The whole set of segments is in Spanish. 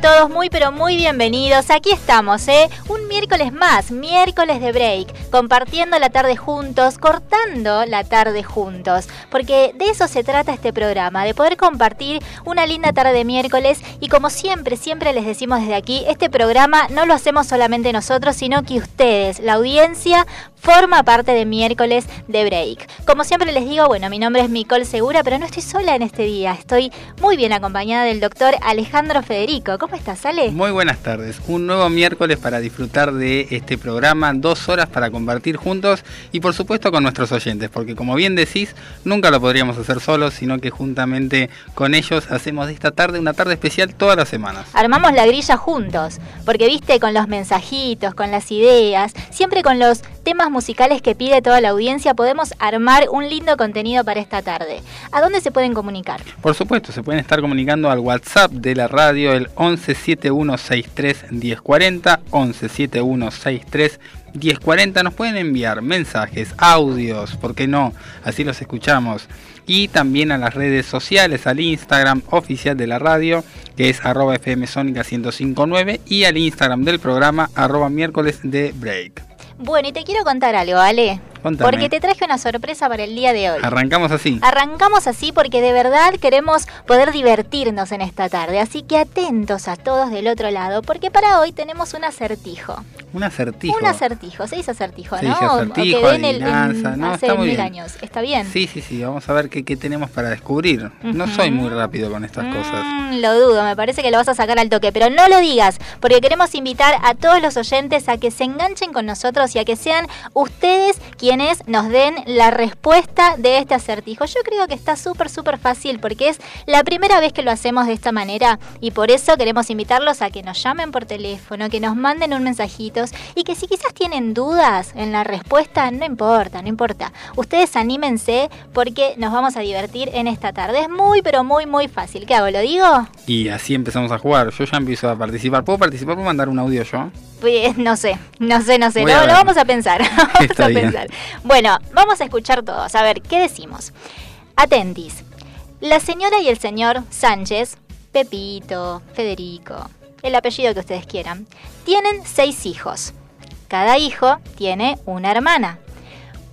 Todos, muy pero muy bienvenidos. Aquí estamos, ¿eh? Un miércoles más, miércoles de break, compartiendo la tarde juntos, cortando la tarde juntos, porque de eso se trata este programa, de poder compartir una linda tarde de miércoles y como siempre, siempre les decimos desde aquí, este programa no lo hacemos solamente nosotros, sino que ustedes, la audiencia, forma parte de miércoles de break. Como siempre les digo, bueno, mi nombre es Micole Segura, pero no estoy sola en este día, estoy muy bien acompañada del doctor Alejandro Federico. ¿Cómo estás, Ale? Muy buenas tardes. Un nuevo miércoles para disfrutar de este programa, dos horas para compartir juntos y por supuesto con nuestros oyentes, porque como bien decís, nunca lo podríamos hacer solos, sino que juntamente con ellos hacemos de esta tarde una tarde especial todas las semanas. Armamos la grilla juntos, porque viste, con los mensajitos, con las ideas, siempre con los temas musicales que pide toda la audiencia, podemos armar un lindo contenido para esta tarde. ¿A dónde se pueden comunicar? Por supuesto, se pueden estar comunicando al WhatsApp de la radio, el 1171631040, 1171631040. Nos pueden enviar mensajes, audios, ¿por qué no? Así los escuchamos. Y también a las redes sociales, al Instagram oficial de la radio, que es arroba fmsónica 1059, y al Instagram del programa, arroba miércoles de break. Bueno, y te quiero contar algo, Ale. Contame. Porque te traje una sorpresa para el día de hoy. Arrancamos así. Arrancamos así porque de verdad queremos poder divertirnos en esta tarde. Así que atentos a todos del otro lado, porque para hoy tenemos un acertijo. Un acertijo. Un acertijo, se dice acertijo, Se ¿no? dice O- o acertijo, en el, en- no, hace está muy mil bien. años. ¿Está bien? Sí, sí, sí, vamos a ver qué, qué tenemos para descubrir. No soy muy rápido con estas cosas. Mm, lo dudo, me parece que lo vas a sacar al toque, pero no lo digas, porque queremos invitar a todos los oyentes a que se enganchen con nosotros y que sean ustedes quienes nos den la respuesta de este acertijo. Yo creo que está súper, súper fácil porque es la primera vez que lo hacemos de esta manera y por eso queremos invitarlos a que nos llamen por teléfono, que nos manden un mensajitos y que si quizás tienen dudas en la respuesta, no importa, no importa. Ustedes anímense porque nos vamos a divertir en esta tarde. Es muy, pero muy, muy fácil. ¿Qué hago? ¿Lo digo? Y así empezamos a jugar. Yo ya empiezo a participar. ¿Puedo participar? ¿Puedo mandar un audio yo? Pues, no sé, no sé, no sé. Lo, lo vamos a pensar. vamos a pensar. Bueno, vamos a escuchar todos. A ver, ¿qué decimos? Atentis. La señora y el señor Sánchez, Pepito, Federico, el apellido que ustedes quieran, tienen seis hijos. Cada hijo tiene una hermana.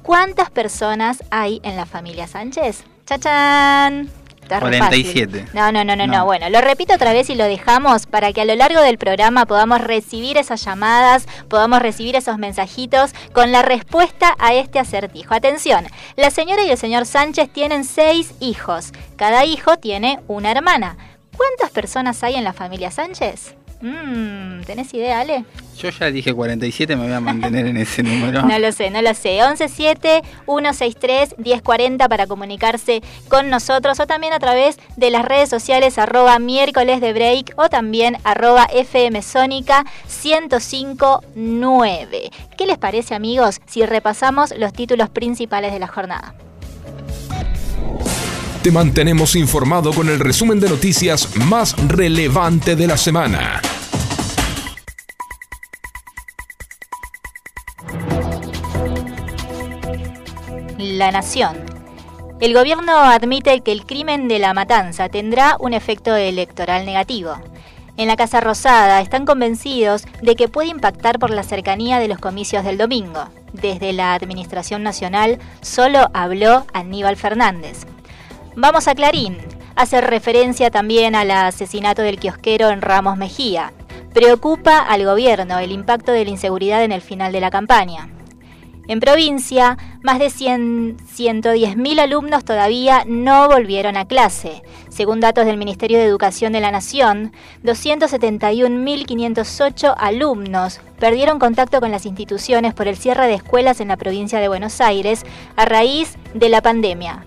¿Cuántas personas hay en la familia Sánchez? ¡Chachán! Está re fácil. 47. No, no, no, no, no. No. Bueno, lo repito otra vez y lo dejamos para que a lo largo del programa podamos recibir esas llamadas, podamos recibir esos mensajitos con la respuesta a este acertijo. Atención, la señora y el señor Sánchez tienen seis hijos. Cada hijo tiene una hermana. ¿Cuántas personas hay en la familia Sánchez? Mmm, ¿tenés idea, Ale? Yo ya dije 47, me voy a mantener en ese número. No lo sé, no lo sé. 117-163-1040 para comunicarse con nosotros o también a través de las redes sociales arroba miércoles de break o también arroba FM Sónica 1059. ¿Qué les parece amigos si repasamos los títulos principales de la jornada? Te mantenemos informado con el resumen de noticias más relevante de la semana. La Nación. El gobierno admite que el crimen de la matanza tendrá un efecto electoral negativo. En la Casa Rosada están convencidos de que puede impactar por la cercanía de los comicios del domingo. Desde la Administración Nacional solo habló Aníbal Fernández. Vamos a Clarín. Hace referencia también al asesinato del kiosquero en Ramos Mejía. Preocupa al gobierno el impacto de la inseguridad en el final de la campaña. En provincia, más de 100 110.000 alumnos todavía no volvieron a clase. Según datos del Ministerio de Educación de la Nación, 271.508 alumnos perdieron contacto con las instituciones por el cierre de escuelas en la provincia de Buenos Aires a raíz de la pandemia.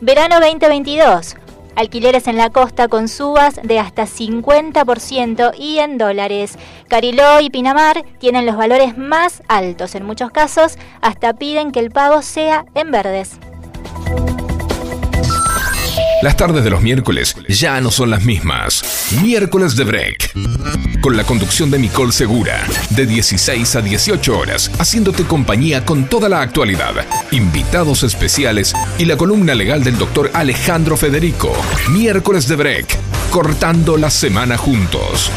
Verano 2022. Alquileres en la costa con subas de hasta 50% y en dólares. Cariló y Pinamar tienen los valores más altos. En muchos casos hasta piden que el pago sea en verdes. Las tardes de los miércoles ya no son las mismas. Miércoles de Break. Con la conducción de Nicole Segura. De 16 a 18 horas, haciéndote compañía con toda la actualidad. Invitados especiales y la columna legal del doctor Alejandro Federico. Miércoles de Break. Cortando la semana juntos.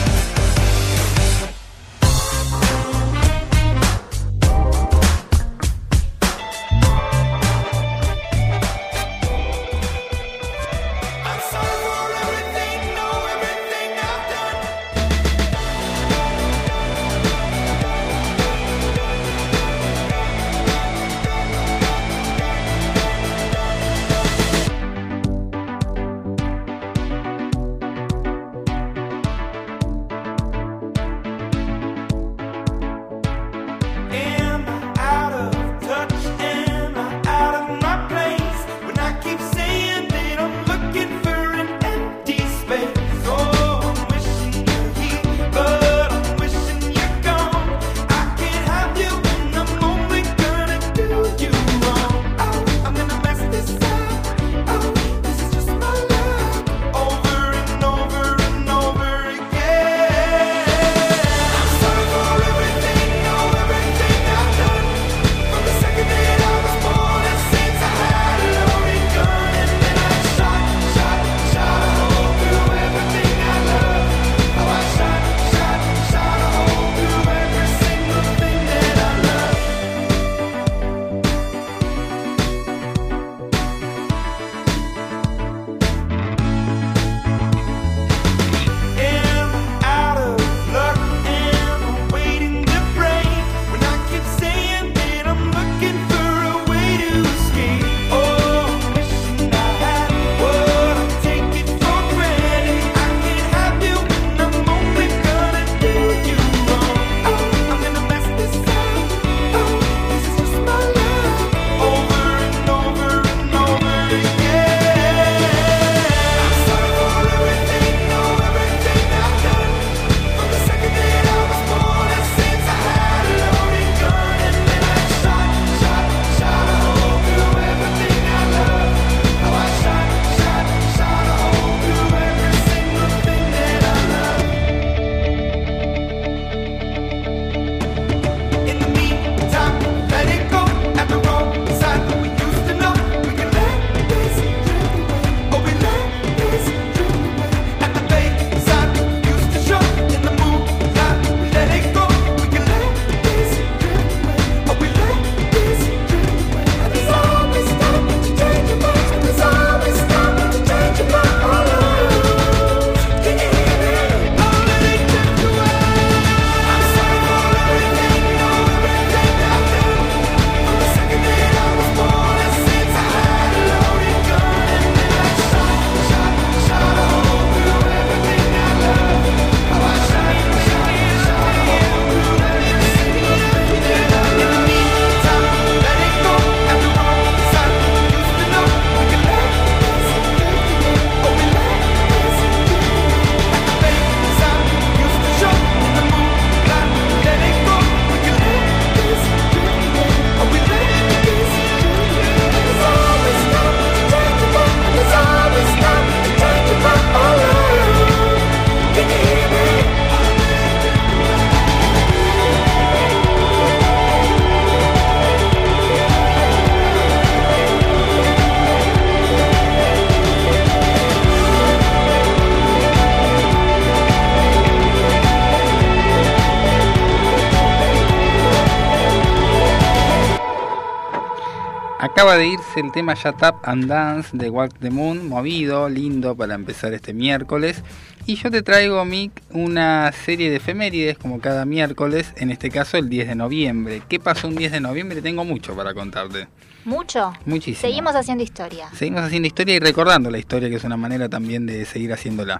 Acaba de irse el tema Shut Up and Dance de Walk the Moon, movido, lindo para empezar este miércoles. Y yo te traigo, Mick, una serie de efemérides como cada miércoles, en este caso el 10 de noviembre. ¿Qué pasó un 10 de noviembre? Tengo mucho para contarte. ¿Mucho? Muchísimo. Seguimos haciendo historia. Seguimos haciendo historia y recordando la historia, que es una manera también de seguir haciéndola.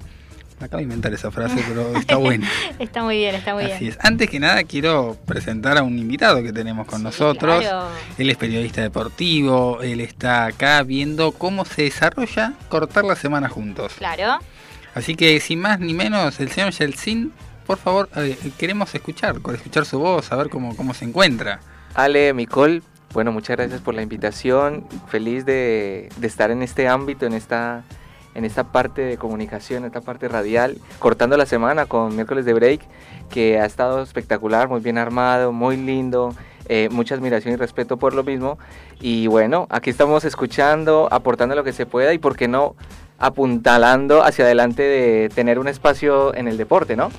Acabo de inventar esa frase, pero está buena. está muy bien, está muy Así bien. es. Antes que nada quiero presentar a un invitado que tenemos con Sí, nosotros. claro. Él es periodista deportivo, él está acá viendo cómo se desarrolla cortar la semana juntos. Claro. Así que sin más ni menos, el señor Yeltsin, por favor, eh, queremos escuchar, escuchar su voz, saber cómo, cómo se encuentra. Ale, Micol, bueno, muchas gracias por la invitación. Feliz de, de estar en este ámbito, en esta, en esta parte de comunicación, en esta parte radial, cortando la semana con miércoles de break, que ha estado espectacular, muy bien armado, muy lindo. eh, mucha admiración y respeto por lo mismo. Y bueno, aquí estamos escuchando, aportando lo que se pueda y, ¿por qué no? apuntalando hacia adelante de tener un espacio en el deporte, ¿no?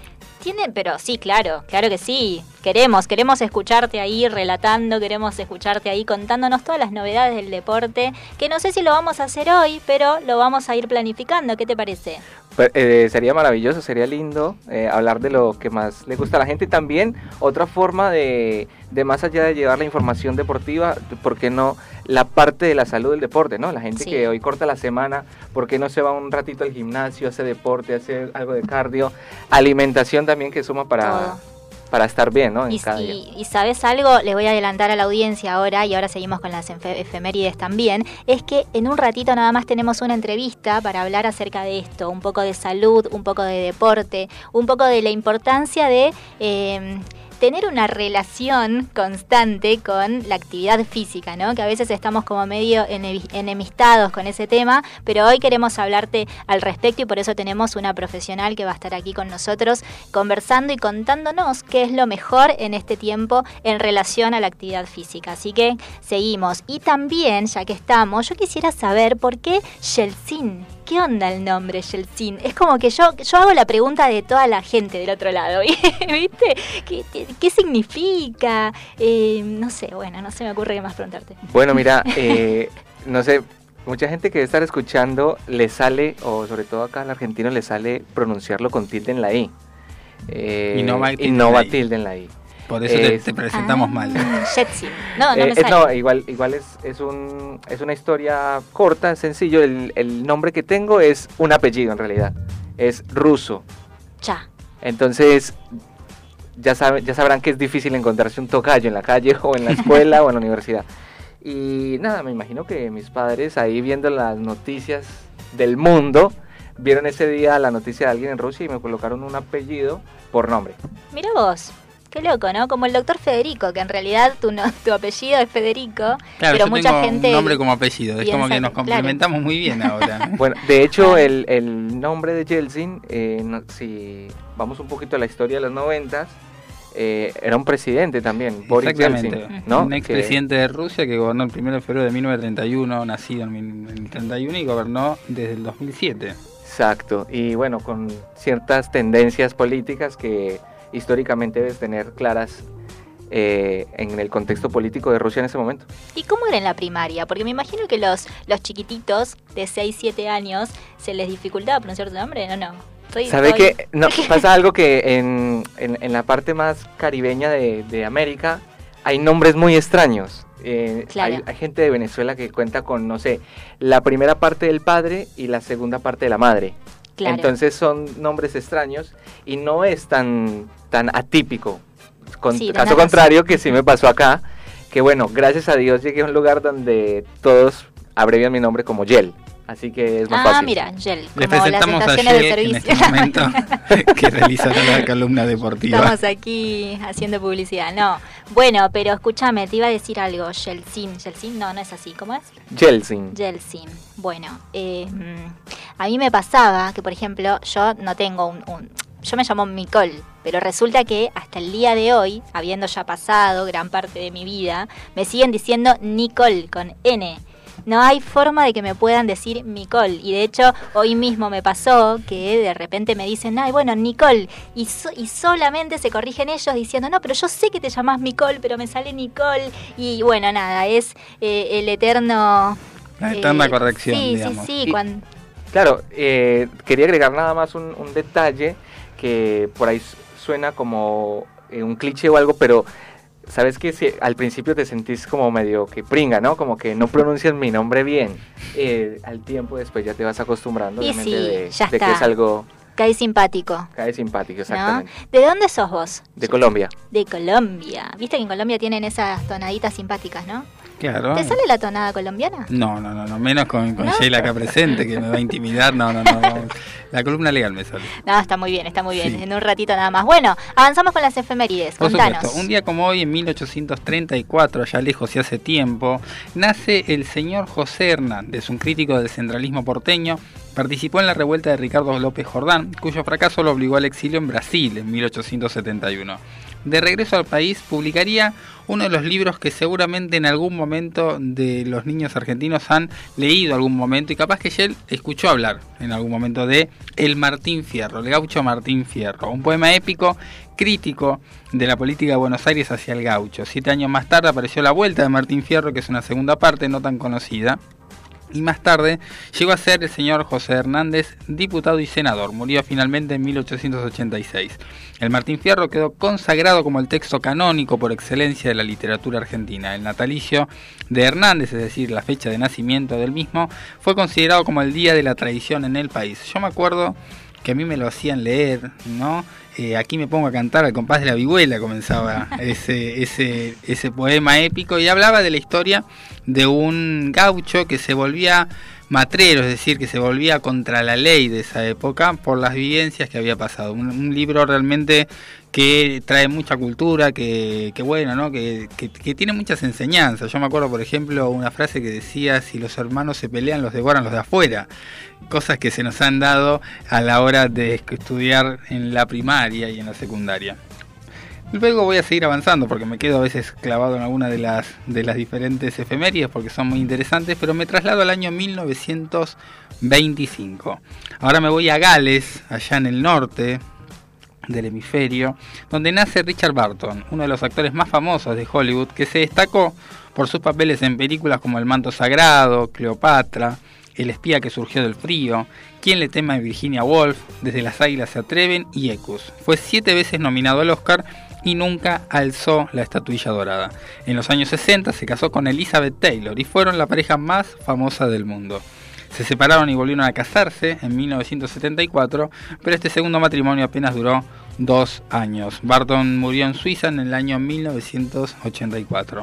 Pero sí, claro, claro que sí. Queremos, queremos escucharte ahí relatando, queremos escucharte ahí contándonos todas las novedades del deporte, que no sé si lo vamos a hacer hoy, pero lo vamos a ir planificando. ¿Qué te parece? Pues, eh, sería maravilloso, sería lindo eh, hablar de lo que más le gusta a la gente. También otra forma de, de más allá de llevar la información deportiva, ¿por qué no la parte de la salud del deporte? ¿no? La gente Sí. que hoy corta la semana, ¿por qué no se va un ratito al gimnasio, hace deporte, hace algo de cardio? Alimentación también que suma para, Todo. para estar bien ¿no? en Y, cada día. y- y sabes algo, les voy a adelantar a la audiencia ahora y ahora seguimos con las efemérides también, es que en un ratito nada más tenemos una entrevista para hablar acerca de esto, un poco de salud, un poco de deporte, un poco de la importancia de... eh, tener una relación constante con la actividad física, ¿no? Que a veces estamos como medio enemistados con ese tema, pero hoy queremos hablarte al respecto y por eso tenemos una profesional que va a estar aquí con nosotros conversando y contándonos qué es lo mejor en este tiempo en relación a la actividad física. Así que seguimos. Y también, ya que estamos, yo quisiera saber por qué Yeltsin. ¿Qué onda el nombre Yeltsin? Es como que yo, yo hago la pregunta de toda la gente del otro lado, ¿viste? ¿Qué, qué- qué significa? Eh, no sé, bueno, no se me ocurre qué más preguntarte. Bueno, mira, eh, no sé, mucha gente que debe estar escuchando le sale, o sobre todo acá al argentino, le sale pronunciarlo con tilde en la I. Eh, Y no va tilde y en la I. Por eso te, Es- te presentamos Ah, mal. Yeltsin. No, no Eh, me eh, sale. no, igual, igual es, es, un, es una historia corta, sencillo. El, el nombre que tengo es un apellido en realidad. Es ruso. Ya. Entonces, ya, sabe- ya sabrán que es difícil encontrarse un tocayo en la calle o en la escuela o en la universidad. Y nada, me imagino que mis padres ahí viendo las noticias del mundo, vieron ese día la noticia de alguien en Rusia y me colocaron un apellido por nombre. Mira vos. Qué loco, ¿no? Como el doctor Federico, que en realidad tu, no- tu apellido es Federico, Claro, pero yo mucha tengo gente... un nombre como apellido, es como que nos que- claro. complementamos muy bien ahora. Bueno, de hecho, el, el nombre de Yeltsin, eh, no- si vamos un poquito a la historia de los noventas, eh, era un presidente también, Boris Exactamente. Yeltsin, ¿no? Un Que- expresidente de Rusia que gobernó el 1 de febrero de 1931, nacido en mil- en el 31 y gobernó desde el 2007. Exacto, y bueno, con ciertas tendencias políticas que históricamente debes tener claras eh, en el contexto político de Rusia en ese momento. ¿Y cómo era en la primaria? Porque me imagino que los, los chiquititos de 6, 7 años se les dificultaba pronunciar tu nombre, ¿no? no. Estoy- ¿Sabe estoy- que no, pasa algo que en, en- en la parte más caribeña de, de América hay nombres muy extraños? Eh, Claro. hay, hay gente de Venezuela que cuenta con, no sé, la primera parte del padre y la segunda parte de la madre. Claro. Entonces son nombres extraños y no es tan, tan atípico. Con, Sí, tenés caso razón. contrario que sí me pasó acá, que bueno, gracias a Dios llegué a un lugar donde todos abrevian mi nombre como Yel. Así que es más Ah, fácil. mira, Gel, Les como las presentamos a estaciones de Ye en servicio. este momento que realizará la columna deportiva. Estamos aquí haciendo publicidad, no. Bueno, pero escúchame, te iba a decir algo, Yeltsin. Yeltsin, no, no es así, ¿cómo es? Yeltsin. Yeltsin. Bueno, eh, mm, a mí me pasaba que, por ejemplo, yo no tengo un, un- Yo me llamo Nicole, pero resulta que hasta el día de hoy, habiendo ya pasado gran parte de mi vida, me siguen diciendo Nicole con N. No hay forma de que me puedan decir Nicole. Y de hecho, hoy mismo me pasó que de repente me dicen, ay, bueno, Nicole. Y, so- y solamente se corrigen ellos diciendo, no, pero yo sé que te llamas Nicole, pero me sale Nicole. Y bueno, nada, es eh, el eterno... La eterna eh, corrección, Sí, digamos. sí, sí. Y- Claro, eh, quería agregar nada más un, un detalle que por ahí su- suena como eh, un cliché o algo, pero sabes que si al principio te sentís como medio que pringa, ¿no? Como que no pronuncias mi nombre bien. Eh, al tiempo después ya te vas acostumbrando, Y obviamente, sí, de, ya de que está. es algo Cae simpático. Cae simpático, exactamente. ¿De dónde sos vos? De Colombia. De Colombia. Viste que en Colombia tienen esas tonaditas simpáticas, ¿no? Claro. ¿Te sale la tonada colombiana? No, no, no, no. menos con, con Sheila acá presente, que me va a intimidar. No, no, no. La columna legal me sale. No, está muy bien, está muy bien. En un ratito nada más. Bueno, avanzamos con las efemérides. Por supuesto, un día como hoy, en 1834, ya lejos y hace tiempo, nace el señor José Hernández, un crítico del centralismo porteño. Participó en la revuelta de Ricardo López Jordán, cuyo fracaso lo obligó al exilio en Brasil en 1871 de regreso al país, publicaría uno de los libros que seguramente en algún momento de los niños argentinos han leído algún momento y capaz que él escuchó hablar en algún momento de El Martín Fierro, el gaucho Martín Fierro, un poema épico crítico de la política de Buenos Aires hacia el gaucho. Siete años más tarde apareció La Vuelta de Martín Fierro, que es una segunda parte no tan conocida, y más tarde llegó a ser el señor José Hernández, diputado y senador. Murió finalmente en 1886. El Martín Fierro quedó consagrado como el texto canónico por excelencia de la literatura argentina. El natalicio de Hernández, es decir, la fecha de nacimiento del mismo, fue considerado como el día de la tradición en el país. Yo me acuerdo que a mí me lo hacían leer, ¿no? Eh, aquí me pongo a cantar al compás de la vihuela, comenzaba ese, ese, ese poema épico y hablaba de la historia de un gaucho que se volvía matrero, es decir, que se volvía contra la ley de esa época por las vivencias que había pasado. Un, libro realmente que trae mucha cultura, que, bueno, ¿no? Que, que, tiene muchas enseñanzas. Yo me acuerdo, por ejemplo, una frase que decía, si los hermanos se pelean, los devoran los de afuera. Cosas que se nos han dado a la hora de estudiar en la primaria y en la secundaria. Luego voy a seguir avanzando porque me quedo a veces clavado en alguna de las, de las diferentes efemérides porque son muy interesantes, pero me traslado al año 1925. Ahora me voy a Gales, allá en el norte del hemisferio, donde nace Richard Barton, uno de los actores más famosos de Hollywood, que se destacó por sus papeles en películas como El manto sagrado, Cleopatra, El espía que surgió del frío, Quién le tema a Virginia Woolf, Desde las águilas se atreven y Ecus. Fue siete veces nominado al Oscar y nunca alzó la estatuilla dorada. En los años 60 se casó con Elizabeth Taylor y fueron la pareja más famosa del mundo. Se separaron y volvieron a casarse en 1974, pero este segundo matrimonio apenas duró dos años. Barton murió en Suiza en el año 1984.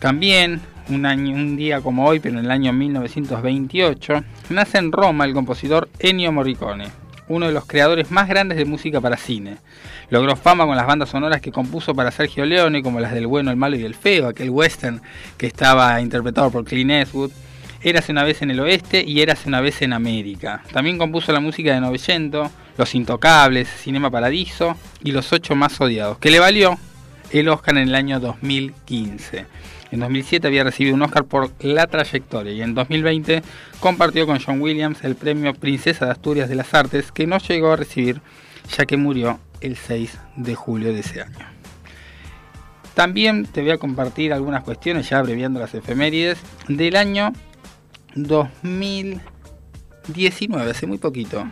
También, un, año, un día como hoy, pero en el año 1928, nace en Roma el compositor Ennio Morricone, uno de los creadores más grandes de música para cine. Logró fama con las bandas sonoras que compuso para Sergio Leone, como las del Bueno, el Malo y el Feo, aquel western que estaba interpretado por Clint Eastwood. Érase una vez en el oeste y Érase una vez en América. También compuso la música de Novecento, Los Intocables, Cinema Paradiso y Los Ocho Más Odiados, que le valió el Oscar en el año 2015. En 2007 había recibido un Oscar por La Trayectoria y en 2020 compartió con John Williams el premio Princesa de Asturias de las Artes que no llegó a recibir ya que murió el 6 de julio de ese año. También te voy a compartir algunas cuestiones, ya abreviando las efemérides, del año 2019, hace muy poquito.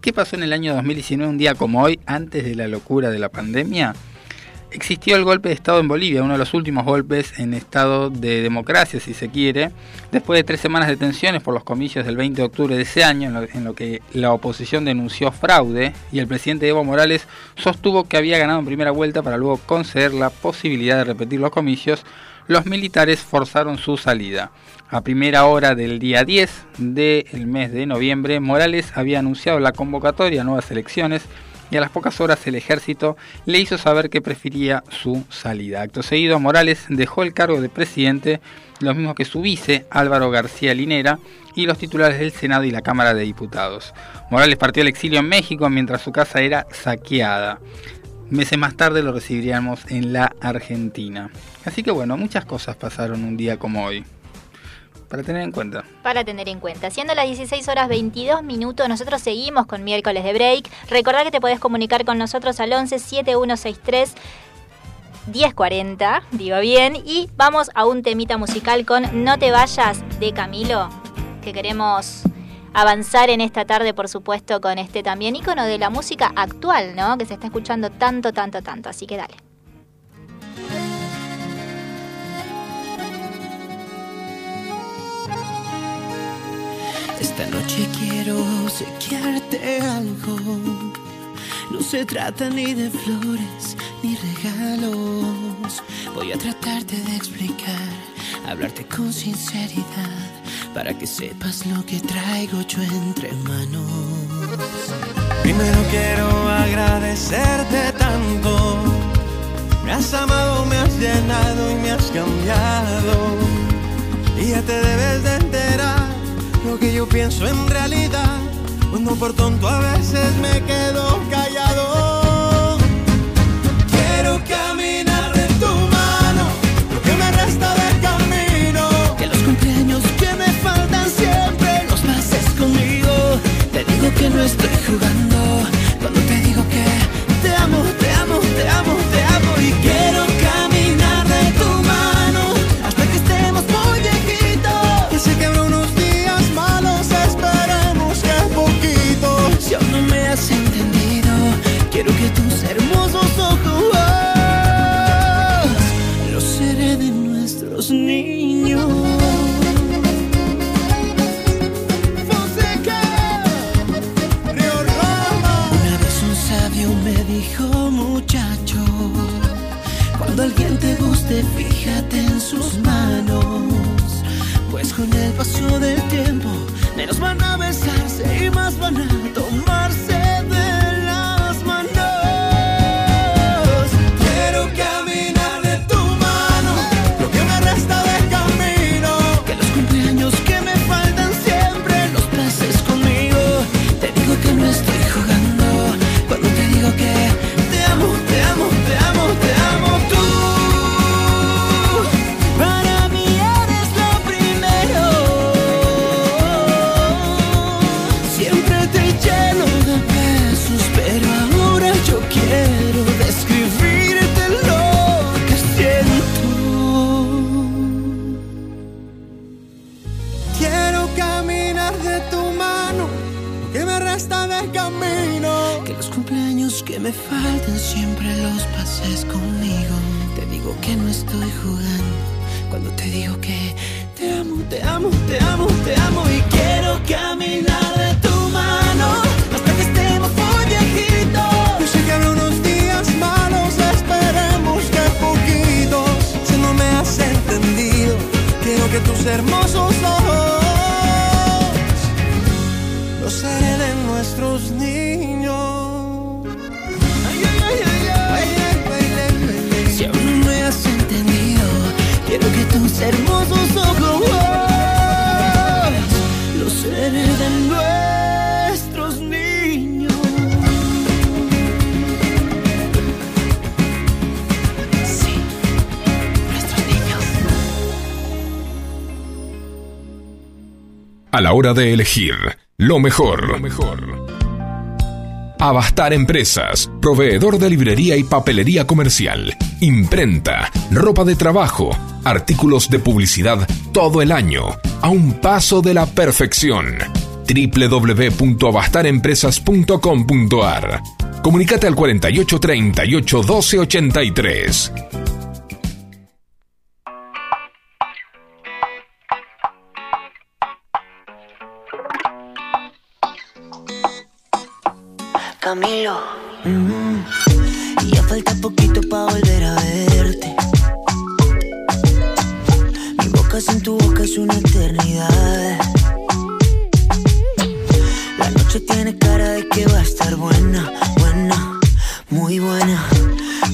¿Qué pasó en el año 2019, un día como hoy, antes de la locura de la pandemia? existió el golpe de Estado en Bolivia, uno de los últimos golpes en estado de democracia, si se quiere, después de tres semanas de tensiones por los comicios del 20 de octubre de ese año, en lo, que la oposición denunció fraude y el presidente Evo Morales sostuvo que había ganado en primera vuelta para luego conceder la posibilidad de repetir los comicios, los militares forzaron su salida. A primera hora del día 10 del mes de noviembre, Morales había anunciado la convocatoria a nuevas elecciones y a las pocas horas el ejército le hizo saber que prefería su salida. Acto seguido, Morales dejó el cargo de presidente, lo mismo que su vice, Álvaro García Linera, y los titulares del Senado y la Cámara de Diputados. Morales partió al exilio en México mientras su casa era saqueada. Meses más tarde lo recibiríamos en la Argentina. Así que bueno, muchas cosas pasaron un día como hoy. Para tener en cuenta. Para tener en cuenta. Siendo las 16 horas 22 minutos, nosotros seguimos con miércoles de break. Recordá que te podés comunicar con nosotros al 11 7163 1040, digo bien, y vamos a un temita musical con No te vayas de Camilo, que queremos avanzar en esta tarde, por supuesto, con este también icono de la música actual, ¿no? Que se está escuchando tanto, tanto, tanto. Así que dale. Esta noche quiero obsequiarte algo. No se trata ni de flores ni regalos. Voy a tratarte de explicar, hablarte con sinceridad, para que sepas lo que traigo yo entre manos. Primero quiero agradecerte tanto. Me has amado, me has llenado y me has cambiado. Y ya te debes de enterar lo que yo pienso en realidad. Cuando por tonto a veces me quedo callado. Que no estoy jugando. Cuando te digo que en sus manos, pues con el paso del tiempo, menos van a besarse y más van a tomarse hora de elegir lo mejor, lo mejor. Abastar Empresas, proveedor de librería y papelería comercial, imprenta, ropa de trabajo, artículos de publicidad todo el año, a un paso de la perfección. www.abastarempresas.com.ar Comunicate al 48 38 12 83. Camilo. Y ya falta poquito para volver a verte. Mi boca sin tu boca es una eternidad. La noche tiene cara de que va a estar buena, buena, muy buena.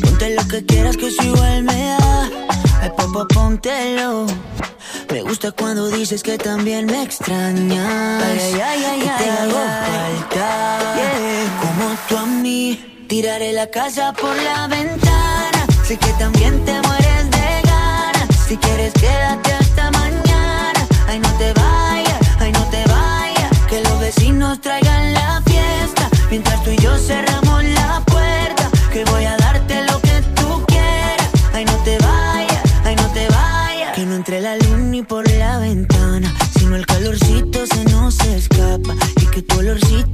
Ponte lo que quieras que eso igual me da. Ay, papá, póntelo. Gusta cuando dices que también me extrañas. Ay, ay, ay, y te hago falta. Como tú a mí, tiraré la casa por la ventana. Sé que también te mueres de ganas. Si quieres, quédate hasta mañana. Ay, no te vayas, ay, no te vayas. Que los vecinos traigan la fiesta. Mientras tú y yo cerramos la puerta. Que voy a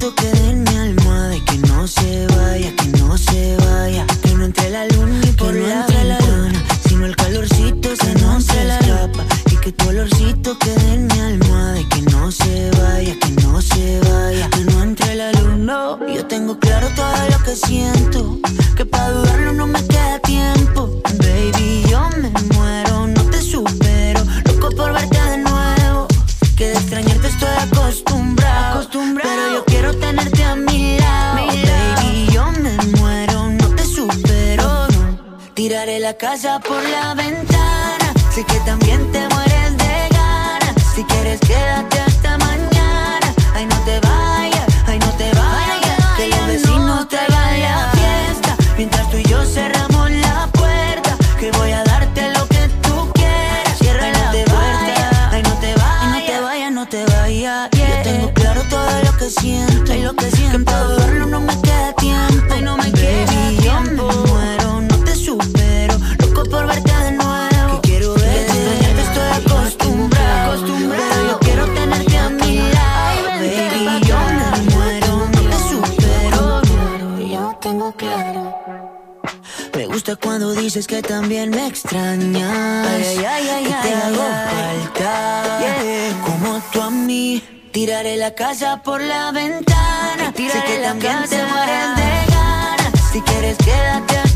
toque de mi alma de que no se vaya, que no se vaya. Que no entre la luna y por no la luna, sino el calorcito se no se escapa. Y que tu olorcito quede en mi alma de que no se vaya, que no se vaya. Que no entre la luna, yo tengo claro todo lo que siento, que pa' dudar la casa por la ventana. Sé que también extrañas. Ay, ay, ay, te hago falta. Como tú a mí. Tiraré la casa por la ventana. sé que también te mueres de ganas. Si quieres, quédate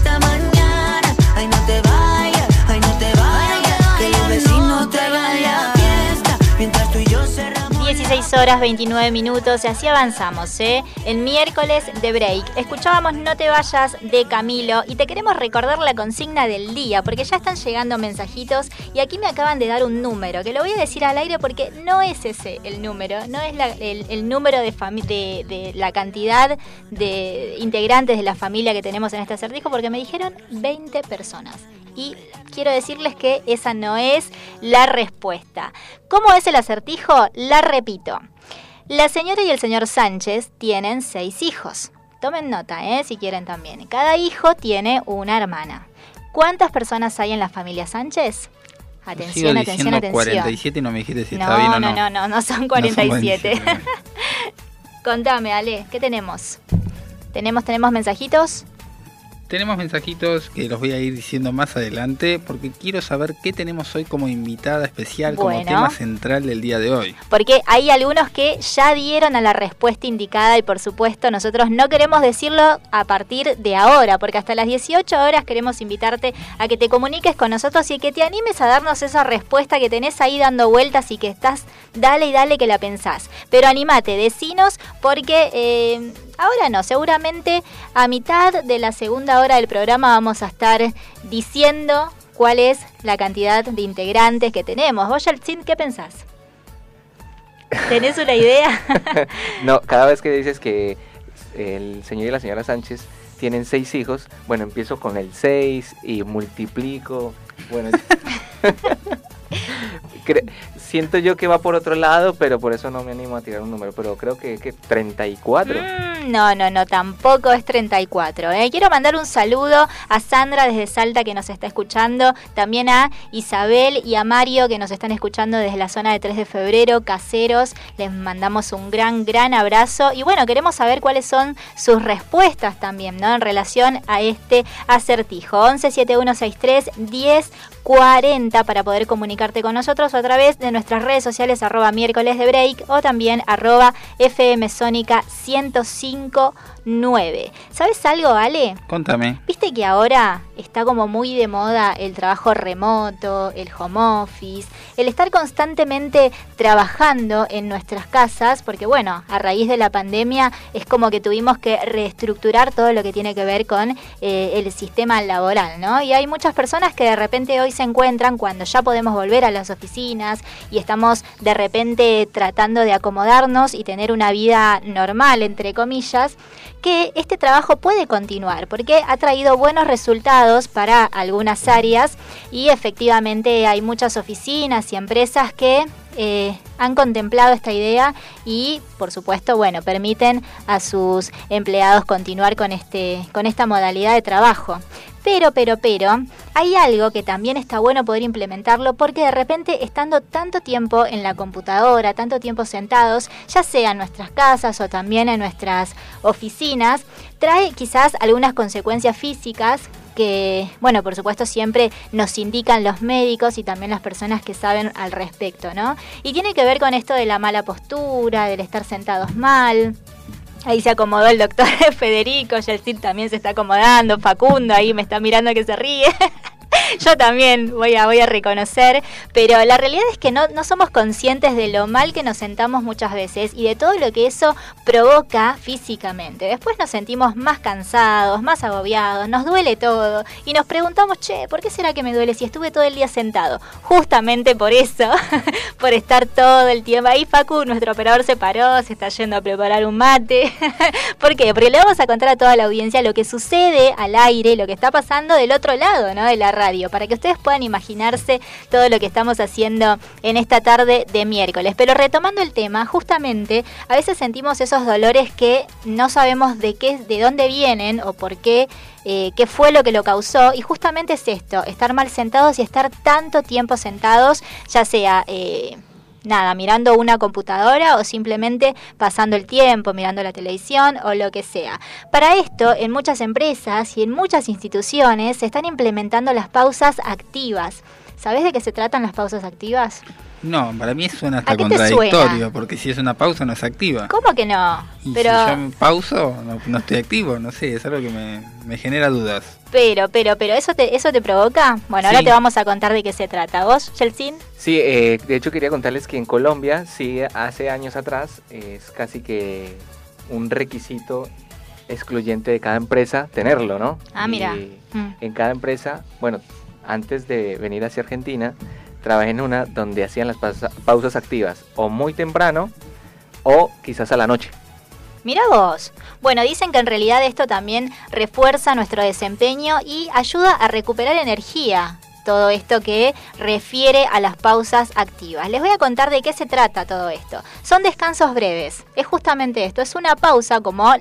16 horas 29 minutos y así avanzamos, ¿eh? El miércoles de break. Escuchábamos No te vayas de Camilo y te queremos recordar la consigna del día porque ya están llegando mensajitos y aquí me acaban de dar un número que lo voy a decir al aire porque no es ese el número, no es el, número de, de la cantidad de integrantes de la familia que tenemos en este acertijo porque me dijeron 20 personas. Y quiero decirles que esa no es la respuesta. ¿Cómo es el acertijo? La repito. La señora y el señor Sánchez tienen seis hijos. Tomen nota, ¿eh? si quieren también. Cada hijo tiene una hermana. ¿Cuántas personas hay en la familia Sánchez? Sigo Atención, atención, diciendo atención. 47 y no me dijiste si está no, bien o no, no. no, no, no son No son 47. 47. Contame, Ale, ¿qué tenemos? ¿Tenemos, tenemos mensajitos? Tenemos mensajitos que los voy a ir diciendo más adelante porque quiero saber qué tenemos hoy como invitada especial, como tema central del día de hoy. Porque hay algunos que ya dieron a la respuesta indicada y por supuesto nosotros no queremos decirlo a partir de ahora, porque hasta las 18 horas queremos invitarte a que te comuniques con nosotros y que te animes a darnos esa respuesta que tenés ahí dando vueltas y que estás, dale y dale que la pensás. Pero animate, decinos porque... eh, Ahora no, seguramente a mitad de la segunda hora del programa vamos a estar diciendo cuál es la cantidad de integrantes que tenemos. Vos, Yeltsin, ¿qué pensás? ¿Tenés una idea? No, cada vez que dices que el señor y la señora Sánchez tienen seis hijos, bueno, empiezo con el 6 y multiplico. Bueno, siento yo que va por otro lado, pero por eso no me animo a tirar un número. Pero creo que, que 34. Mm, No, no, no, tampoco es 34. ¿eh? Quiero mandar un saludo a Sandra desde Salta que nos está escuchando, también a Isabel y a Mario que nos están escuchando desde la zona de 3 de febrero, caseros. Les mandamos un gran, gran abrazo y bueno, queremos saber cuáles son sus respuestas también, ¿no? En relación a este acertijo. 11 7163 10 40 para poder comunicarte con nosotros a través de nuestras redes sociales arroba miércoles de break o también arroba fmsónica 105 9. ¿Sabes algo, Ale? Contame. Viste que ahora está como muy de moda el trabajo remoto, el home office, el estar constantemente trabajando en nuestras casas, porque bueno, a raíz de la pandemia es como que tuvimos que reestructurar todo lo que tiene que ver con eh, el sistema laboral, ¿no? Y hay muchas personas que de repente hoy se encuentran cuando ya podemos volver a las oficinas y estamos de repente tratando de acomodarnos y tener una vida normal, entre comillas, que este trabajo puede continuar porque ha traído buenos resultados para algunas áreas y efectivamente hay muchas oficinas y empresas que eh, han contemplado esta idea y por supuesto bueno permiten a sus empleados continuar con este con esta modalidad de trabajo. Pero pero pero hay algo que también está bueno poder implementarlo porque de repente estando tanto tiempo en la computadora tanto tiempo sentados ya sea en nuestras casas o también en nuestras oficinas trae quizás algunas consecuencias físicas que, bueno, por supuesto siempre nos indican los médicos y también las personas que saben al respecto, ¿no? Y tiene que ver con esto de la mala postura, del estar sentados mal. Ahí se acomodó el doctor Federico, Yeltsin también se está acomodando, Facundo ahí me está mirando que se ríe. Yo también voy a, voy a reconocer, pero la realidad es que no, no somos conscientes de lo mal que nos sentamos muchas veces y de todo lo que eso provoca físicamente. Después nos sentimos más cansados, más agobiados, nos duele todo y nos preguntamos, che, ¿por qué será que me duele si estuve todo el día sentado? Justamente por eso, por estar todo el tiempo ahí. Facu, nuestro operador se paró, se está yendo a preparar un mate. ¿Por qué? Porque le vamos a contar a toda la audiencia lo que sucede al aire, lo que está pasando del otro lado, ¿no? De la radio, para que ustedes puedan imaginarse todo lo que estamos haciendo en esta tarde de miércoles. Pero retomando el tema, justamente a veces sentimos esos dolores que no sabemos de qué, de dónde vienen o por qué, eh, qué fue lo que lo causó. Y justamente es esto, estar mal sentados y estar tanto tiempo sentados, ya sea eh, nada, mirando una computadora o simplemente pasando el tiempo, mirando la televisión o lo que sea. Para esto, en muchas empresas y en muchas instituciones se están implementando las pausas activas. ¿Sabes de qué se tratan las pausas activas? No, para mí suena ¿A hasta contradictorio, suena? porque si es una pausa no es activa. ¿Cómo que no? Y Pero, si yo me pauso, no, no estoy activo, no sé, es algo que me, me genera dudas. pero, pero, pero, ¿eso te, eso te provoca? Bueno, ahora te vamos a contar de qué se trata. ¿Vos, Chelsin? Sí, eh, de hecho quería contarles que en Colombia, sí, hace años atrás, es casi que un requisito excluyente de cada empresa tenerlo, ¿no? Ah, mira. Y Mm. en cada empresa, bueno, antes de venir hacia Argentina, trabajé en una donde hacían las pausa- pausas activas, o muy temprano, o quizás a la noche. Mira vos. Bueno, dicen que en realidad esto también refuerza nuestro desempeño y ayuda a recuperar energía. Todo esto que refiere a las pausas activas. Les voy a contar de qué se trata todo esto. Son descansos breves. Es justamente esto. Es una pausa como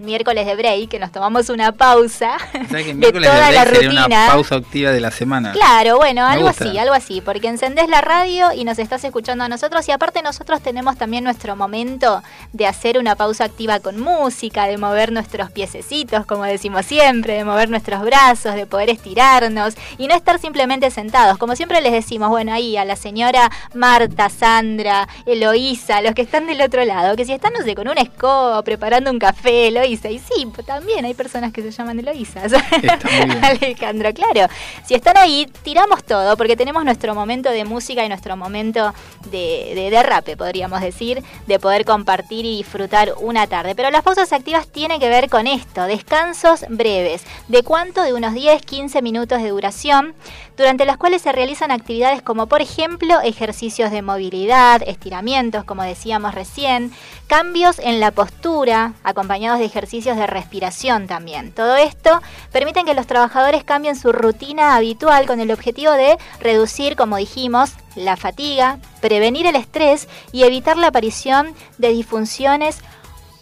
miércoles de break, que nos tomamos una pausa O sea que de toda de la sería una rutina. pausa activa de la semana. Claro, bueno, Me algo gusta. así, algo así, porque encendés la radio y nos estás escuchando a nosotros y aparte nosotros tenemos también nuestro momento de hacer una pausa activa con música, de mover nuestros piececitos, como decimos siempre, de mover nuestros brazos, de poder estirarnos y no estar simplemente sentados, como siempre les decimos, bueno, ahí a la señora Marta, Sandra, Eloísa, los que están del otro lado, que si están, no sé, con una escoba, preparando un café, Eloísa, y sí, pues, también hay personas que se llaman bien. Alejandro, claro. Si están ahí, tiramos todo, porque tenemos nuestro momento de música y nuestro momento de, de derrape, podríamos decir, de poder compartir y disfrutar una tarde. Pero las pausas activas tienen que ver con esto, descansos breves. ¿De cuánto? De unos 10, 15 minutos de duración, durante las cuales se realizan actividades como, por ejemplo, ejercicios de movilidad, estiramientos, como decíamos recién, cambios en la postura, acompañados de ejercicios de respiración también. Todo esto permiten que los trabajadores cambien su rutina habitual con el objetivo de reducir, como dijimos, la fatiga, prevenir el estrés y evitar la aparición de disfunciones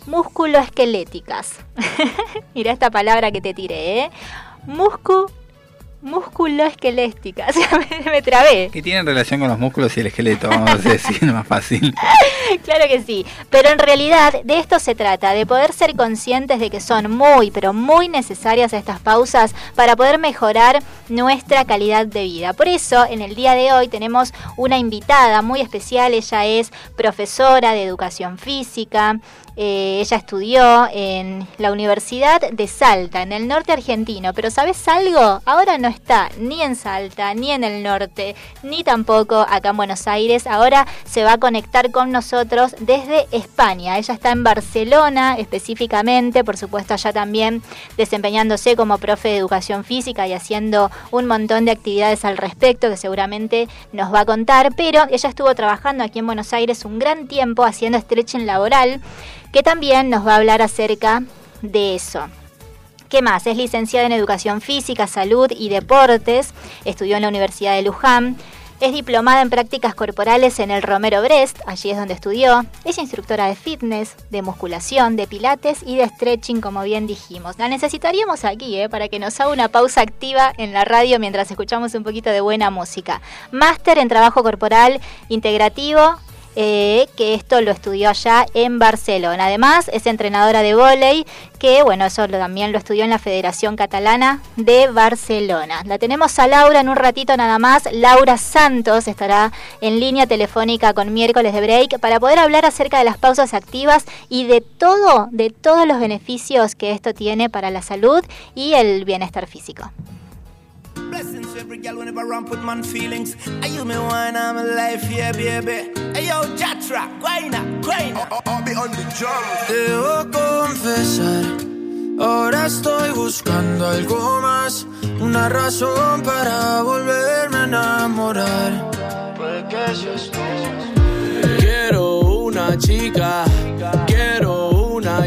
musculoesqueléticas. Mira esta palabra que te tiré, ¿eh? Muscu musculoesqueléticas. me, me trabé. Que tienen relación con los músculos y el esqueleto, vamos a decir más fácil. Claro que sí, pero en realidad de esto se trata, de poder ser conscientes de que son muy, pero muy necesarias estas pausas para poder mejorar nuestra calidad de vida. Por eso, en el día de hoy tenemos una invitada muy especial, ella es profesora de educación física, eh, ella estudió en la Universidad de Salta, en el norte argentino, pero ¿sabes algo? Ahora no está ni en Salta, ni en el norte, ni tampoco acá en Buenos Aires. Ahora se va a conectar con nosotros desde España. Ella está en Barcelona específicamente, por supuesto allá también desempeñándose como profe de educación física y haciendo un montón de actividades al respecto que seguramente nos va a contar, pero ella estuvo trabajando aquí en Buenos Aires un gran tiempo haciendo stretching laboral que también nos va a hablar acerca de eso. ¿Qué más? Es licenciada en Educación Física, Salud y Deportes, estudió en la Universidad de Luján, es diplomada en prácticas corporales en el Romero Brest, allí es donde estudió, es instructora de fitness, de musculación, de pilates y de stretching, como bien dijimos. La necesitaríamos aquí, ¿eh? para que nos haga una pausa activa en la radio mientras escuchamos un poquito de buena música. Máster en trabajo corporal integrativo, eh, que esto lo estudió allá en Barcelona. Además, es entrenadora de vóley, que bueno, eso también lo estudió en la Federación Catalana de Barcelona. La tenemos a Laura en un ratito nada más. Laura Santos estará en línea telefónica con miércoles de break para poder hablar acerca de las pausas activas y de todo, de todos los beneficios que esto tiene para la salud y el bienestar físico. Blessings to every girl whenever ramp with man feelings. Are you me wine, I'm life, yeah, baby. Hey yo, Jatra, guayna, guayna. I'll be on the drum. Debo confesar, ahora estoy buscando algo más, una razón para volverme a enamorar. Puede que seas tú. Quiero una chica, quiero una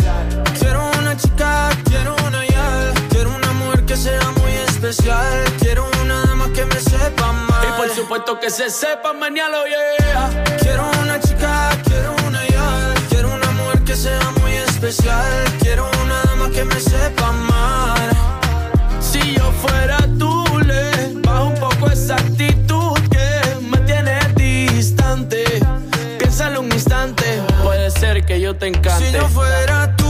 Especial, quiero una dama que me sepa amar. Y por supuesto que se sepa mañana, yeah. Quiero una chica, quiero una ya, quiero una mujer que sea muy especial, quiero una dama que me sepa amar. Si yo fuera tú, le bajo un poco esa actitud que me tiene distante. Piénsalo un instante, puede ser que yo te encante. Si yo fuera tú,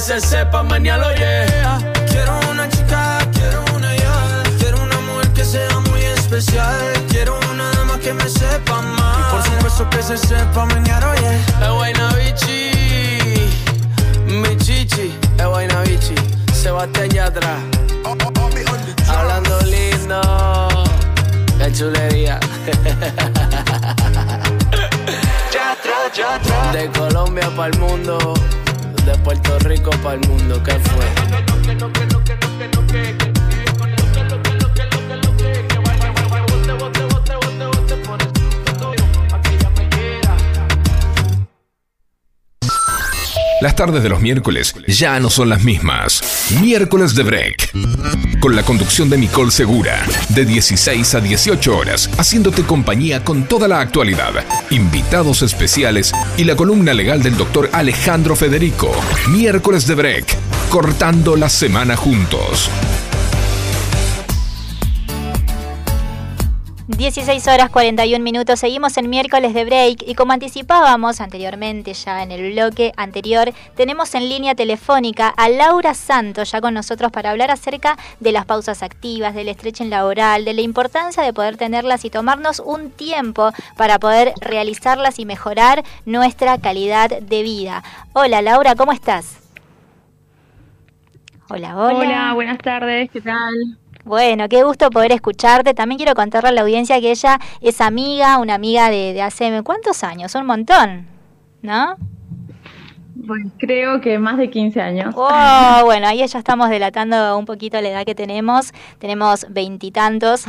que se sepa mañana, yeah. Quiero una chica, quiero una ya, quiero una mujer que sea muy especial, quiero una dama que me sepa amar. Y por supuesto que se sepa mañana, yeah. Es buena bichi, mi chichi, es buena bichi, Sebastián Yatra. Hablando lindo, qué chulería. De Colombia para el mundo, de Puerto Rico para el mundo, ¿qué fue? Las tardes de los miércoles ya no son las mismas. Miércoles de Break. Con la conducción de Nicole Segura. De 16 a 18 horas, haciéndote compañía con toda la actualidad. Invitados especiales y la columna legal del doctor Alejandro Federico. Miércoles de Break. Cortando la semana juntos. 16 horas 41 minutos, seguimos en miércoles de break y como anticipábamos anteriormente ya en el bloque anterior, tenemos en línea telefónica a Laura Santos ya con nosotros para hablar acerca de las pausas activas, del stretching laboral, de la importancia de poder tenerlas y tomarnos un tiempo para poder realizarlas y mejorar nuestra calidad de vida. Hola Laura, ¿cómo estás? Hola, hola. Hola, buenas tardes, ¿qué tal? Bueno, qué gusto poder escucharte. También quiero contarle a la audiencia que ella es amiga, una amiga de, hace cuántos años, un montón, ¿no? Pues creo que más de 15 años. Oh, bueno, ahí ya estamos delatando un poquito la edad que tenemos. Tenemos veintitantos.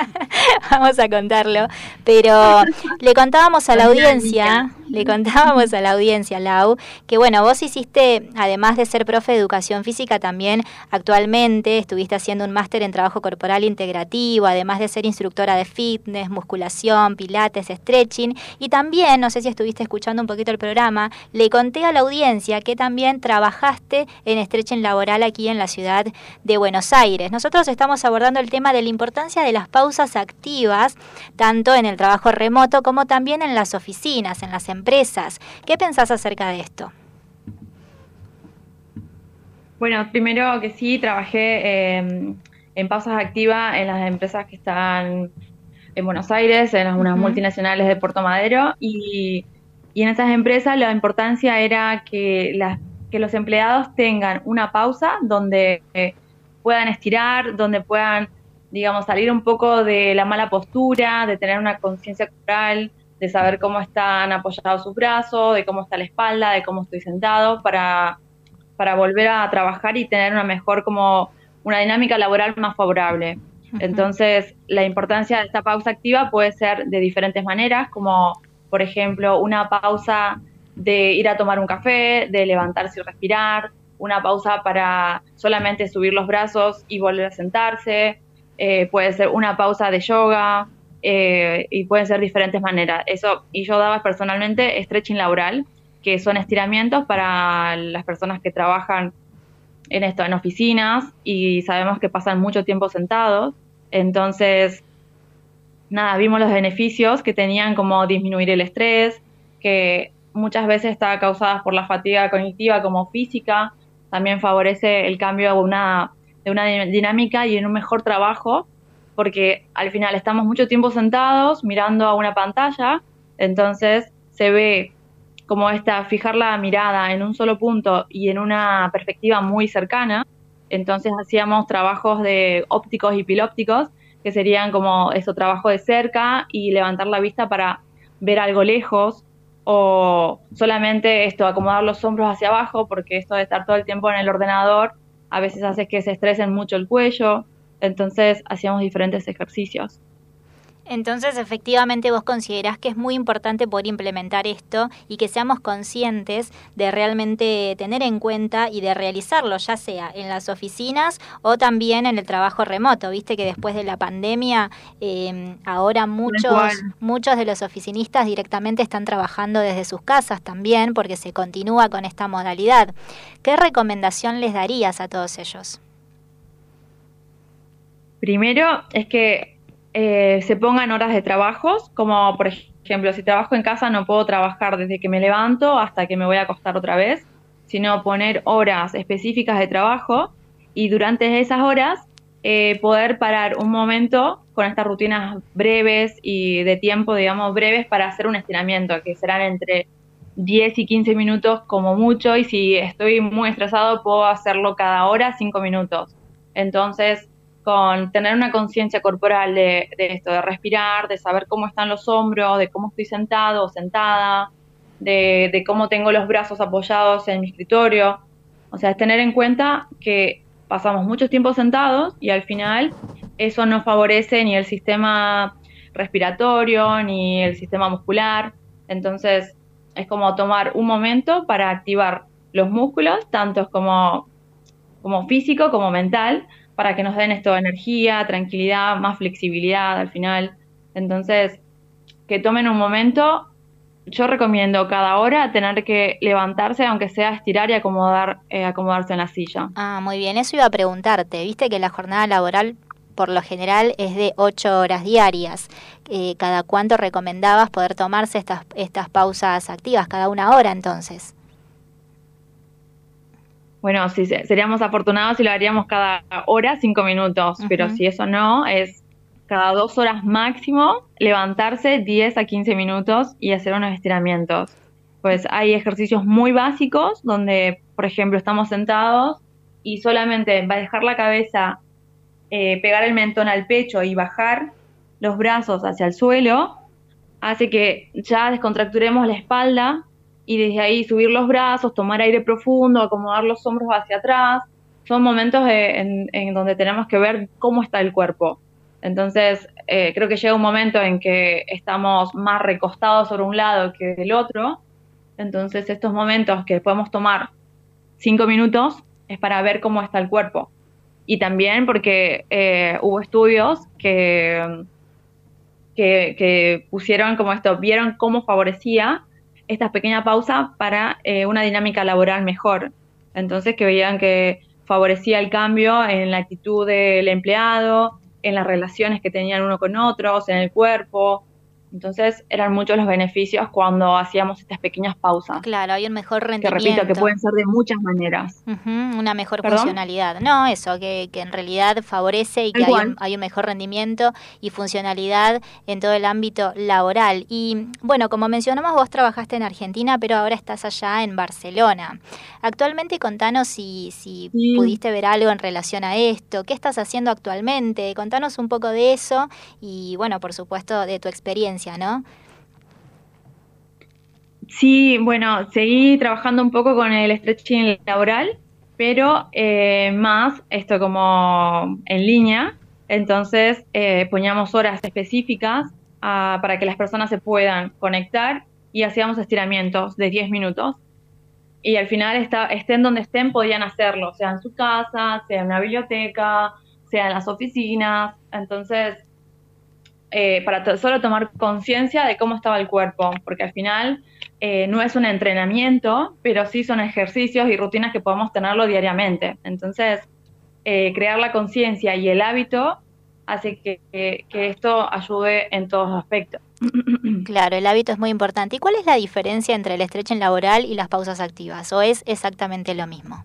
Vamos a contarlo. Pero le contábamos a la audiencia, Le contábamos a la audiencia, Lau, que bueno, vos hiciste, además de ser profe de educación física, también actualmente estuviste haciendo un máster en trabajo corporal integrativo, además de ser instructora de fitness, musculación, pilates, stretching. Y también, no sé si estuviste escuchando un poquito el programa, le conté a la audiencia que también trabajaste en stretching laboral aquí en la ciudad de Buenos Aires. Nosotros estamos abordando el tema de la importancia de las pausas activas, tanto en el trabajo remoto como también en las oficinas, en las empresas. ¿Qué pensás acerca de esto? Bueno, primero que sí, trabajé em, en pausas activas en las empresas que están en Buenos Aires, en algunas multinacionales de Puerto Madero, y, y, en esas empresas la importancia era que, las, que los empleados tengan una pausa donde eh, puedan estirar, donde puedan, digamos, salir un poco de la mala postura, de tener una conciencia corporal, de saber cómo están apoyados sus brazos, de cómo está la espalda, de cómo estoy sentado, para, para volver a trabajar y tener una mejor, como una dinámica laboral más favorable. Entonces, la importancia de esta pausa activa puede ser de diferentes maneras, como por ejemplo una pausa de ir a tomar un café, de levantarse y respirar, una pausa para solamente subir los brazos y volver a sentarse, eh, puede ser una pausa de yoga eh, y pueden ser diferentes maneras. Eso, y yo daba personalmente stretching laboral, que son estiramientos para las personas que trabajan en esto, en oficinas y sabemos que pasan mucho tiempo sentados. Entonces, nada, vimos los beneficios que tenían como disminuir el estrés, que muchas veces está causada por la fatiga cognitiva como física, también favorece el cambio de una, de una dinámica y en un mejor trabajo, porque al final estamos mucho tiempo sentados mirando a una pantalla, entonces se ve como esta, fijar la mirada en un solo punto y en una perspectiva muy cercana, entonces hacíamos trabajos de ópticos y pilópticos, que serían como eso, trabajo de cerca y levantar la vista para ver algo lejos o solamente esto, acomodar los hombros hacia abajo, porque esto de estar todo el tiempo en el ordenador a veces hace que se estresen mucho el cuello, entonces hacíamos diferentes ejercicios. Entonces, efectivamente, vos considerás que es muy importante poder implementar esto y que seamos conscientes de realmente tener en cuenta y de realizarlo, ya sea en las oficinas o también en el trabajo remoto. Viste que después de la pandemia, eh, ahora muchos, muchos de los oficinistas directamente están trabajando desde sus casas también porque se continúa con esta modalidad. ¿Qué recomendación les darías a todos ellos? Primero es que eh, se pongan horas de trabajos, como por ejemplo, si trabajo en casa no puedo trabajar desde que me levanto hasta que me voy a acostar otra vez, sino poner horas específicas de trabajo y durante esas horas eh, poder parar un momento con estas rutinas breves y de tiempo, digamos, breves para hacer un estiramiento, que serán entre 10 y 15 minutos como mucho, y si estoy muy estresado puedo hacerlo cada hora 5 minutos. Entonces, con tener una conciencia corporal de, esto, de respirar, de saber cómo están los hombros, de cómo estoy sentado o sentada, de, cómo tengo los brazos apoyados en mi escritorio. O sea, es tener en cuenta que pasamos mucho tiempo sentados y al final eso no favorece ni el sistema respiratorio ni el sistema muscular. Entonces, es como tomar un momento para activar los músculos, tanto como, como físico como mental, para que nos den esto energía, tranquilidad, más flexibilidad al final. Entonces, que tomen un momento. Yo recomiendo cada hora tener que levantarse, aunque sea estirar y acomodar, eh, acomodarse en la silla. Ah, muy bien, eso iba a preguntarte. Viste que la jornada laboral por lo general es de ocho horas diarias. Eh, ¿Cada cuánto recomendabas poder tomarse estas, estas pausas activas? ¿Cada una hora entonces? Bueno, sí, seríamos afortunados si lo haríamos cada hora, cinco minutos, pero si eso no, es cada dos horas máximo levantarse 10 a 15 minutos y hacer unos estiramientos. Pues hay ejercicios muy básicos donde, por ejemplo, estamos sentados y solamente va a dejar la cabeza, eh, pegar el mentón al pecho y bajar los brazos hacia el suelo, hace que ya descontracturemos la espalda y desde ahí subir los brazos, tomar aire profundo, acomodar los hombros hacia atrás. Son momentos en, donde tenemos que ver cómo está el cuerpo. Entonces, eh, creo que llega un momento en que estamos más recostados sobre un lado que del otro, entonces estos momentos que podemos tomar cinco minutos es para ver cómo está el cuerpo. Y también porque eh, hubo estudios que, que, pusieron como esto, vieron cómo favorecía esta pequeña pausa para eh, una dinámica laboral mejor. Entonces que veían que favorecía el cambio en la actitud del empleado, en las relaciones que tenían uno con otros, en el cuerpo, entonces eran muchos los beneficios cuando hacíamos estas pequeñas pausas. Claro, hay un mejor rendimiento. Que repito, que pueden ser de muchas maneras. una mejor funcionalidad. No, eso, que, que, en realidad favorece y que hay un, hay un, mejor rendimiento y funcionalidad en todo el ámbito laboral. Y bueno, como mencionamos, vos trabajaste en Argentina, pero ahora estás allá en Barcelona. Actualmente contanos si, si pudiste ver algo en relación a esto, qué estás haciendo actualmente, contanos un poco de eso y bueno, por supuesto, de tu experiencia Sí, bueno, seguí trabajando un poco con el stretching laboral, pero eh, más esto como en línea. Entonces eh, poníamos horas específicas ah, para que las personas se puedan conectar y hacíamos estiramientos de 10 minutos. Y al final, estén donde estén, podían hacerlo, sea en su casa, sea en una biblioteca, sea en las oficinas. Entonces, eh, para solo tomar conciencia de cómo estaba el cuerpo, porque al final eh, no es un entrenamiento, pero sí son ejercicios y rutinas que podemos tenerlo diariamente. Entonces, eh, crear la conciencia y el hábito hace que, que, esto ayude en todos los aspectos. Claro, el hábito es muy importante. ¿Y cuál es la diferencia entre el stretching laboral y las pausas activas? ¿O es exactamente lo mismo?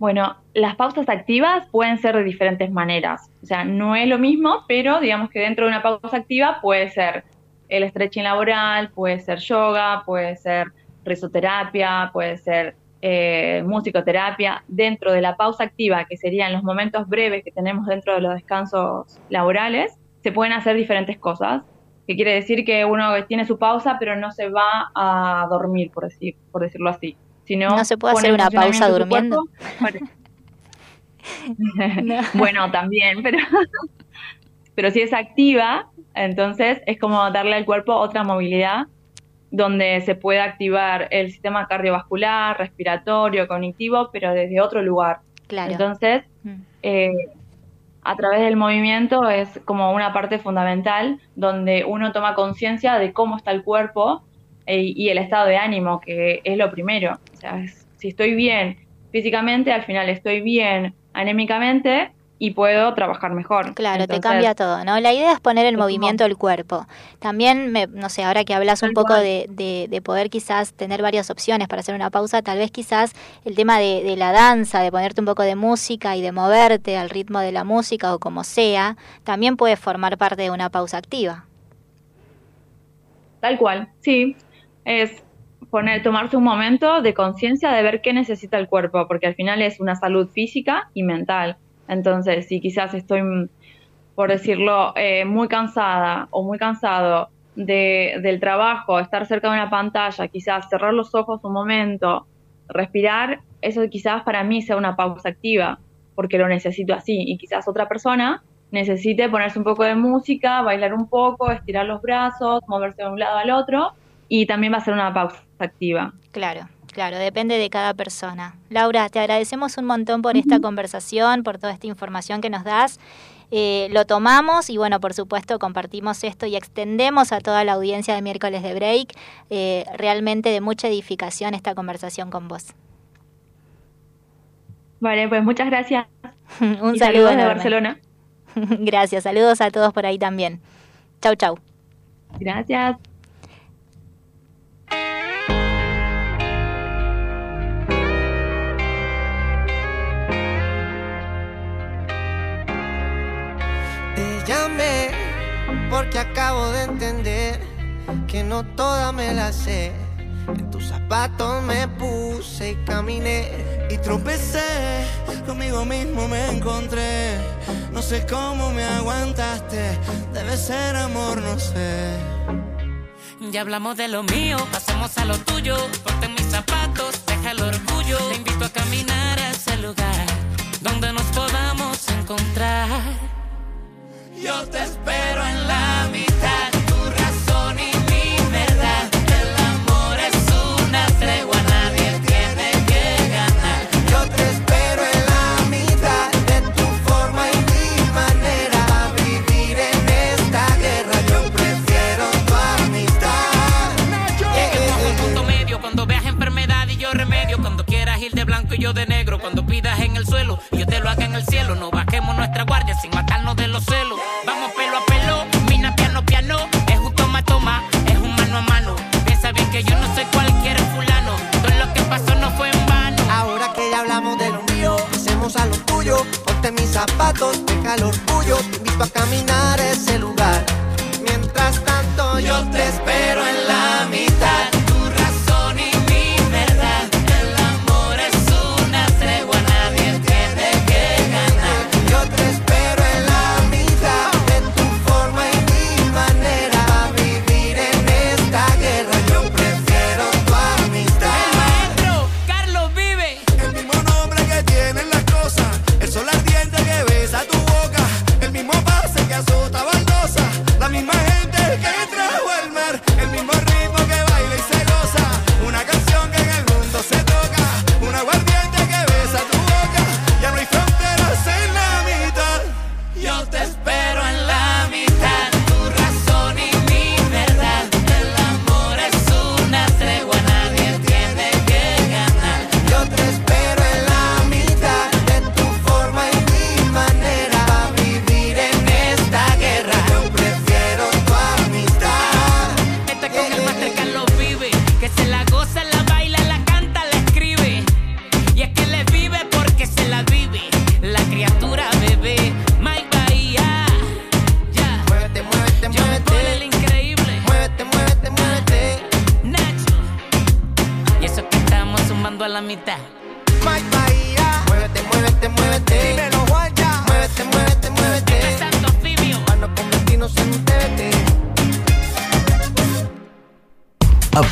Bueno, las pausas activas pueden ser de diferentes maneras. O sea, no es lo mismo, pero digamos que dentro de una pausa activa puede ser el stretching laboral, puede ser yoga, puede ser risoterapia, puede ser eh, musicoterapia. Dentro de la pausa activa, que serían los momentos breves que tenemos dentro de los descansos laborales, se pueden hacer diferentes cosas. Que quiere decir que uno tiene su pausa, pero no se va a dormir, por, decir, por decirlo así no, se puede hacer una pausa durmiendo. bueno, también, pero, pero si es activa, entonces es como darle al cuerpo otra movilidad donde se puede activar el sistema cardiovascular, respiratorio, cognitivo, pero desde otro lugar. Claro. Entonces, mm. eh, a través del movimiento es como una parte fundamental donde uno toma conciencia de cómo está el cuerpo eh, y el estado de ánimo, que es lo primero. Sea, si estoy bien físicamente, al final estoy bien anémicamente y puedo trabajar mejor. Claro, te cambia todo, ¿no? La idea es poner en movimiento el cuerpo. También, me, no sé, ahora que hablas un poco de, de, poder quizás tener varias opciones para hacer una pausa, tal vez quizás el tema de, de, la danza, de ponerte un poco de música y de moverte al ritmo de la música o como sea, también puede formar parte de una pausa activa. Tal cual, sí es poner, tomarse un momento de conciencia de ver qué necesita el cuerpo, porque al final es una salud física y mental. Entonces, si quizás estoy, por decirlo, eh, muy cansada o muy cansado de, del trabajo, estar cerca de una pantalla, quizás cerrar los ojos un momento, respirar, eso quizás para mí sea una pausa activa, porque lo necesito así. Y quizás otra persona necesite ponerse un poco de música, bailar un poco, estirar los brazos, moverse de un lado al otro y también va a ser una pausa activa. Claro. Claro, depende de cada persona. Laura, te agradecemos un montón por esta conversación, por toda esta información que nos das. Eh, lo tomamos y bueno, por supuesto compartimos esto y extendemos a toda la audiencia de miércoles de break. Eh, realmente de mucha edificación esta conversación con vos. Vale, pues muchas gracias. un saludo desde Barcelona. gracias, saludos a todos por ahí también. Chau, chau. Gracias. Porque acabo de entender que no toda me la sé. En tus zapatos me puse y caminé y tropecé, conmigo mismo me encontré. No sé cómo me aguantaste, debe ser amor, no sé. Ya hablamos de lo mío, pasemos a lo tuyo. Ponte mis zapatos, deja el orgullo. Te invito a caminar a ese lugar donde nos podamos encontrar. Yo te espero en la mitad, tu razón y mi verdad. El amor es una tregua, nadie tiene que ganar. Yo te espero en la mitad de tu forma y mi manera a vivir en esta guerra. Yo prefiero tu amistad. Lleguemos a un punto medio cuando veas enfermedad y yo remedio. Cuando quieras ir de blanco y yo de negro. Cuando pidas y yo te lo haga en el cielo. No bajemos nuestra guardia sin matarnos de los celos. Vamos pelo a pelo, mina piano piano. Es un toma toma, es un mano a mano. Piensa bien que yo no soy cualquier fulano. Todo lo que pasó no fue en vano. Ahora que ya hablamos de lo mío, hacemos a lo tuyo. Ponte mis zapatos, deja el orgullo. Te invito a caminar ese lugar. Mientras tanto, yo te espero en la mitad.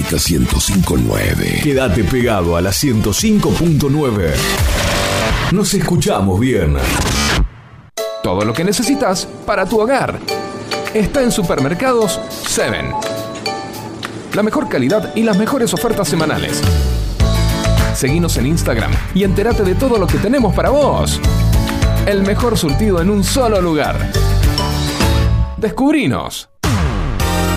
Sónica 1059. Quédate pegado a la 105.9. Nos escuchamos bien. Todo lo que necesitas para tu hogar está en Supermercados 7. La mejor calidad y las mejores ofertas semanales. Seguinos en Instagram y entérate de todo lo que tenemos para vos. El mejor surtido en un solo lugar. Descubrinos.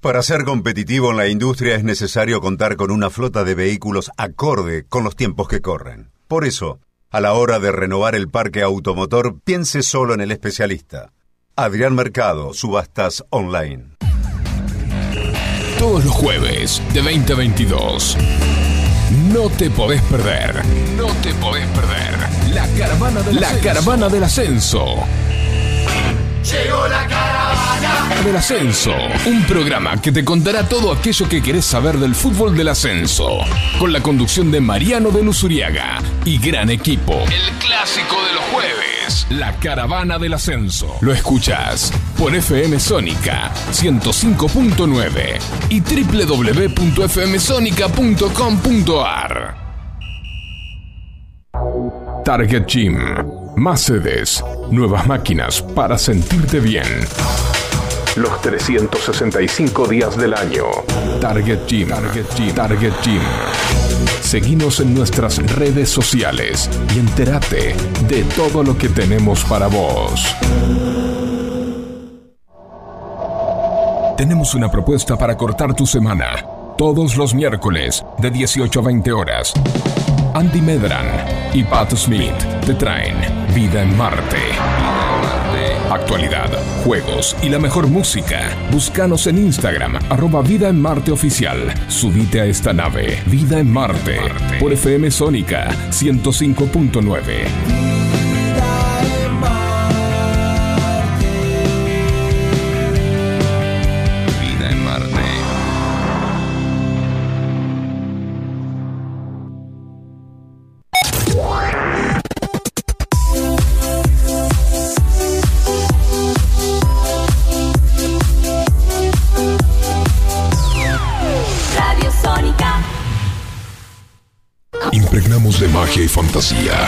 Para ser competitivo en la industria es necesario contar con una flota de vehículos acorde con los tiempos que corren. Por eso, a la hora de renovar el parque automotor, piense solo en el especialista. Adrián Mercado, Subastas Online. Todos los jueves de 2022. No te podés perder. No te podés perder. La caravana del, la caravana del ascenso. Llegó la caravana. Del ascenso. Un programa que te contará todo aquello que querés saber del fútbol del ascenso. Con la conducción de Mariano de Luzuriaga y gran equipo. El clásico de los jueves. La caravana del ascenso. Lo escuchás por FM Sónica 105.9 y www.fmsonica.com.ar. Target Gym. Más sedes, nuevas máquinas para sentirte bien. Los 365 días del año. Target Gym. Target Gym. Target Gym. Seguinos en nuestras redes sociales y entérate de todo lo que tenemos para vos. Tenemos una propuesta para cortar tu semana. Todos los miércoles de 18 a 20 horas. Andy Medran y Pat Smith te traen Vida en Marte. Actualidad, juegos y la mejor música. Búscanos en Instagram, arroba Vida en Marte Oficial. Subite a esta nave, Vida en Marte, por FM Sónica 105.9.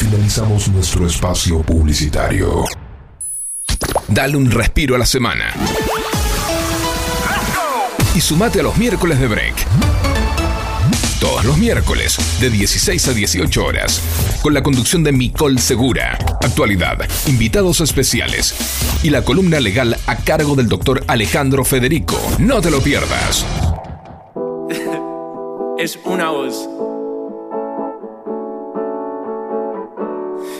finalizamos nuestro espacio publicitario. Dale un respiro a la semana. Y sumate a los miércoles de break. Todos los miércoles, de 16 a 18 horas, con la conducción de Micol Segura, actualidad, invitados especiales y la columna legal a cargo del doctor Alejandro Federico. No te lo pierdas. es una voz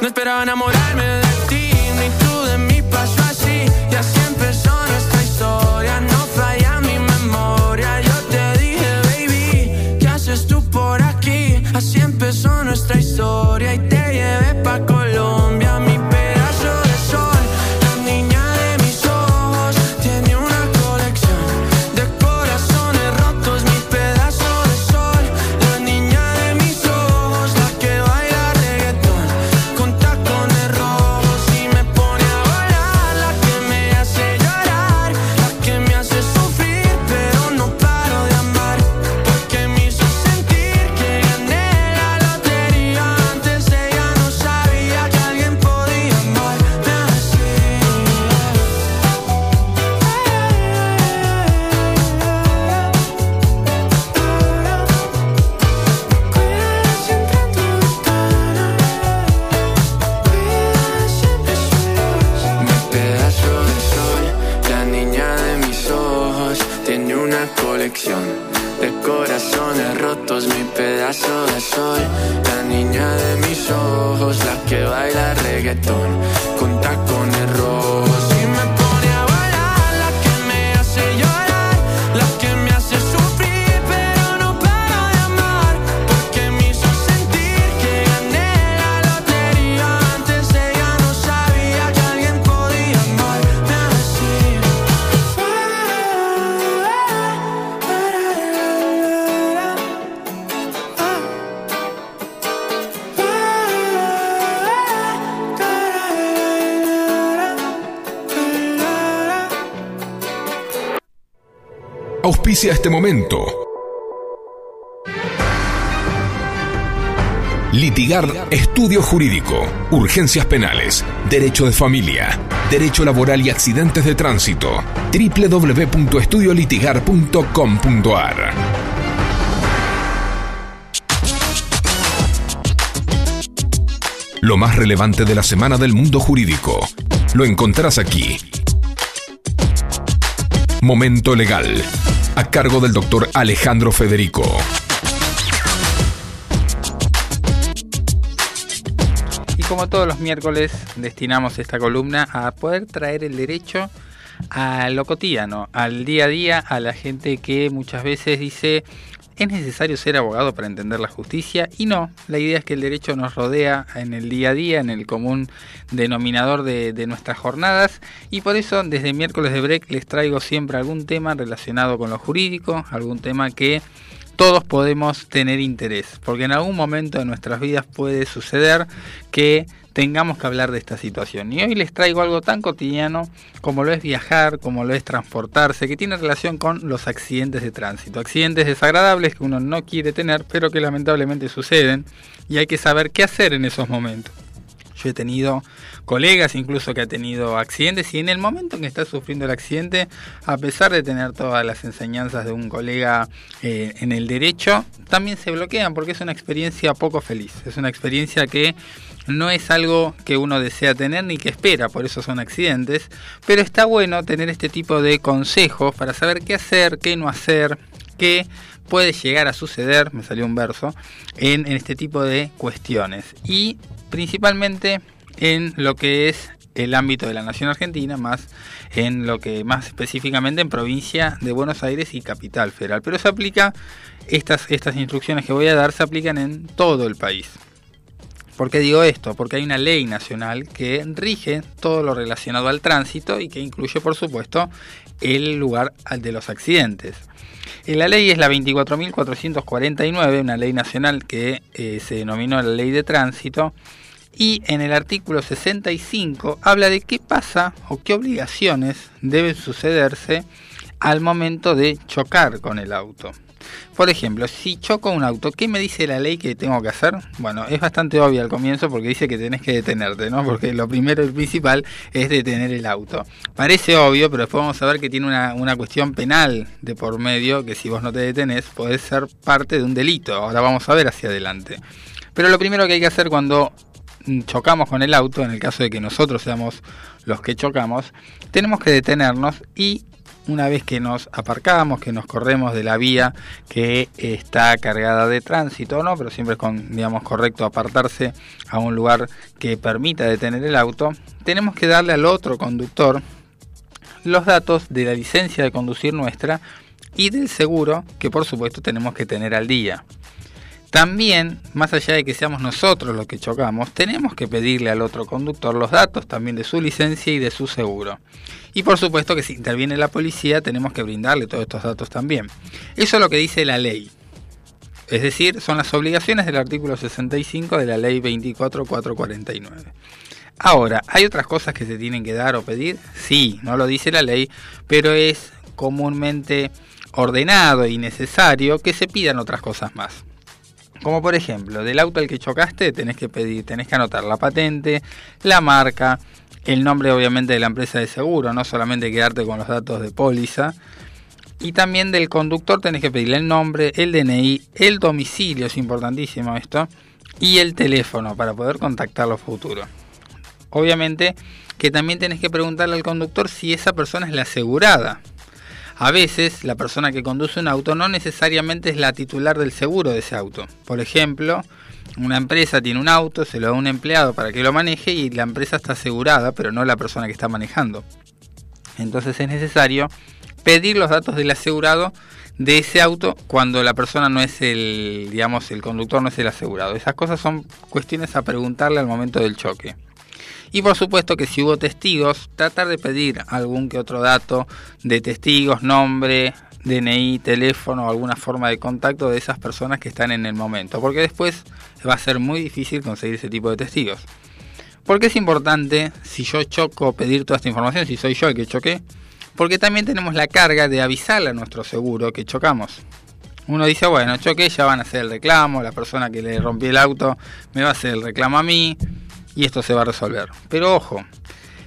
no esperaba enamorarme a este momento. Litigar Estudio Jurídico, Urgencias Penales, Derecho de Familia, Derecho Laboral y Accidentes de Tránsito. www.estudiolitigar.com.ar Lo más relevante de la semana del mundo jurídico lo encontrarás aquí. Momento Legal, a cargo del doctor Alejandro Federico. Y como todos los miércoles, destinamos esta columna a poder traer el derecho a lo cotidiano, al día a día, a la gente que muchas veces dice es necesario ser abogado para entender la justicia y no, la idea es que el derecho nos rodea en el día a día, en el común denominador de, nuestras jornadas. Y por eso desde miércoles de break les traigo siempre algún tema relacionado con lo jurídico, algún tema que todos podemos tener interés, porque en algún momento de nuestras vidas puede suceder que tengamos que hablar de esta situación. Y hoy les traigo algo tan cotidiano como lo es viajar, como lo es transportarse, que tiene relación con los accidentes de tránsito. Accidentes desagradables que uno no quiere tener, pero que lamentablemente suceden y hay que saber qué hacer en esos momentos. Yo he tenido colegas incluso que ha tenido accidentes y en el momento en que está sufriendo el accidente, a pesar de tener todas las enseñanzas de un colega eh, en el derecho, también se bloquean porque es una experiencia poco feliz. Es una experiencia que no es algo que uno desea tener ni que espera, por eso son accidentes, pero está bueno tener este tipo de consejos para saber qué hacer, qué no hacer, qué puede llegar a suceder, me salió un verso, en, este tipo de cuestiones. Y principalmente en lo que es el ámbito de la nación argentina, más en lo que más específicamente en provincia de Buenos Aires y capital federal. Pero se aplica, estas, estas instrucciones que voy a dar se aplican en todo el país. ¿Por qué digo esto? Porque hay una ley nacional que rige todo lo relacionado al tránsito y que incluye, por supuesto, el lugar de los accidentes. La ley es la 24.449, una ley nacional que eh, se denominó la ley de tránsito, y en el artículo 65 habla de qué pasa o qué obligaciones deben sucederse al momento de chocar con el auto. Por ejemplo, si choco un auto, ¿qué me dice la ley que tengo que hacer? Bueno, es bastante obvio al comienzo porque dice que tenés que detenerte, ¿no? Porque lo primero y principal es detener el auto. Parece obvio, pero después vamos a ver que tiene una, una cuestión penal de por medio que si vos no te detenés puede ser parte de un delito. Ahora vamos a ver hacia adelante. Pero lo primero que hay que hacer cuando chocamos con el auto, en el caso de que nosotros seamos los que chocamos, tenemos que detenernos y una vez que nos aparcamos, que nos corremos de la vía que está cargada de tránsito, ¿no? Pero siempre es con, digamos, correcto apartarse a un lugar que permita detener el auto, tenemos que darle al otro conductor los datos de la licencia de conducir nuestra y del seguro que por supuesto tenemos que tener al día. También, más allá de que seamos nosotros los que chocamos, tenemos que pedirle al otro conductor los datos también de su licencia y de su seguro. Y por supuesto que si interviene la policía tenemos que brindarle todos estos datos también. Eso es lo que dice la ley. Es decir, son las obligaciones del artículo 65 de la ley 24449. Ahora, ¿hay otras cosas que se tienen que dar o pedir? Sí, no lo dice la ley, pero es comúnmente ordenado y necesario que se pidan otras cosas más. Como por ejemplo, del auto al que chocaste tenés que pedir, tenés que anotar la patente, la marca, el nombre obviamente de la empresa de seguro, no solamente quedarte con los datos de póliza. Y también del conductor tenés que pedirle el nombre, el DNI, el domicilio, es importantísimo esto, y el teléfono para poder contactarlo futuro. Obviamente que también tenés que preguntarle al conductor si esa persona es la asegurada. A veces la persona que conduce un auto no necesariamente es la titular del seguro de ese auto. Por ejemplo, una empresa tiene un auto, se lo da a un empleado para que lo maneje y la empresa está asegurada, pero no la persona que está manejando. Entonces es necesario pedir los datos del asegurado de ese auto cuando la persona no es el, digamos, el conductor no es el asegurado. Esas cosas son cuestiones a preguntarle al momento del choque. Y por supuesto que si hubo testigos, tratar de pedir algún que otro dato de testigos, nombre, DNI, teléfono, alguna forma de contacto de esas personas que están en el momento, porque después va a ser muy difícil conseguir ese tipo de testigos. Porque es importante, si yo choco, pedir toda esta información, si soy yo el que choqué, porque también tenemos la carga de avisarle a nuestro seguro que chocamos. Uno dice, bueno, choqué, ya van a hacer el reclamo, la persona que le rompió el auto me va a hacer el reclamo a mí y esto se va a resolver. Pero ojo,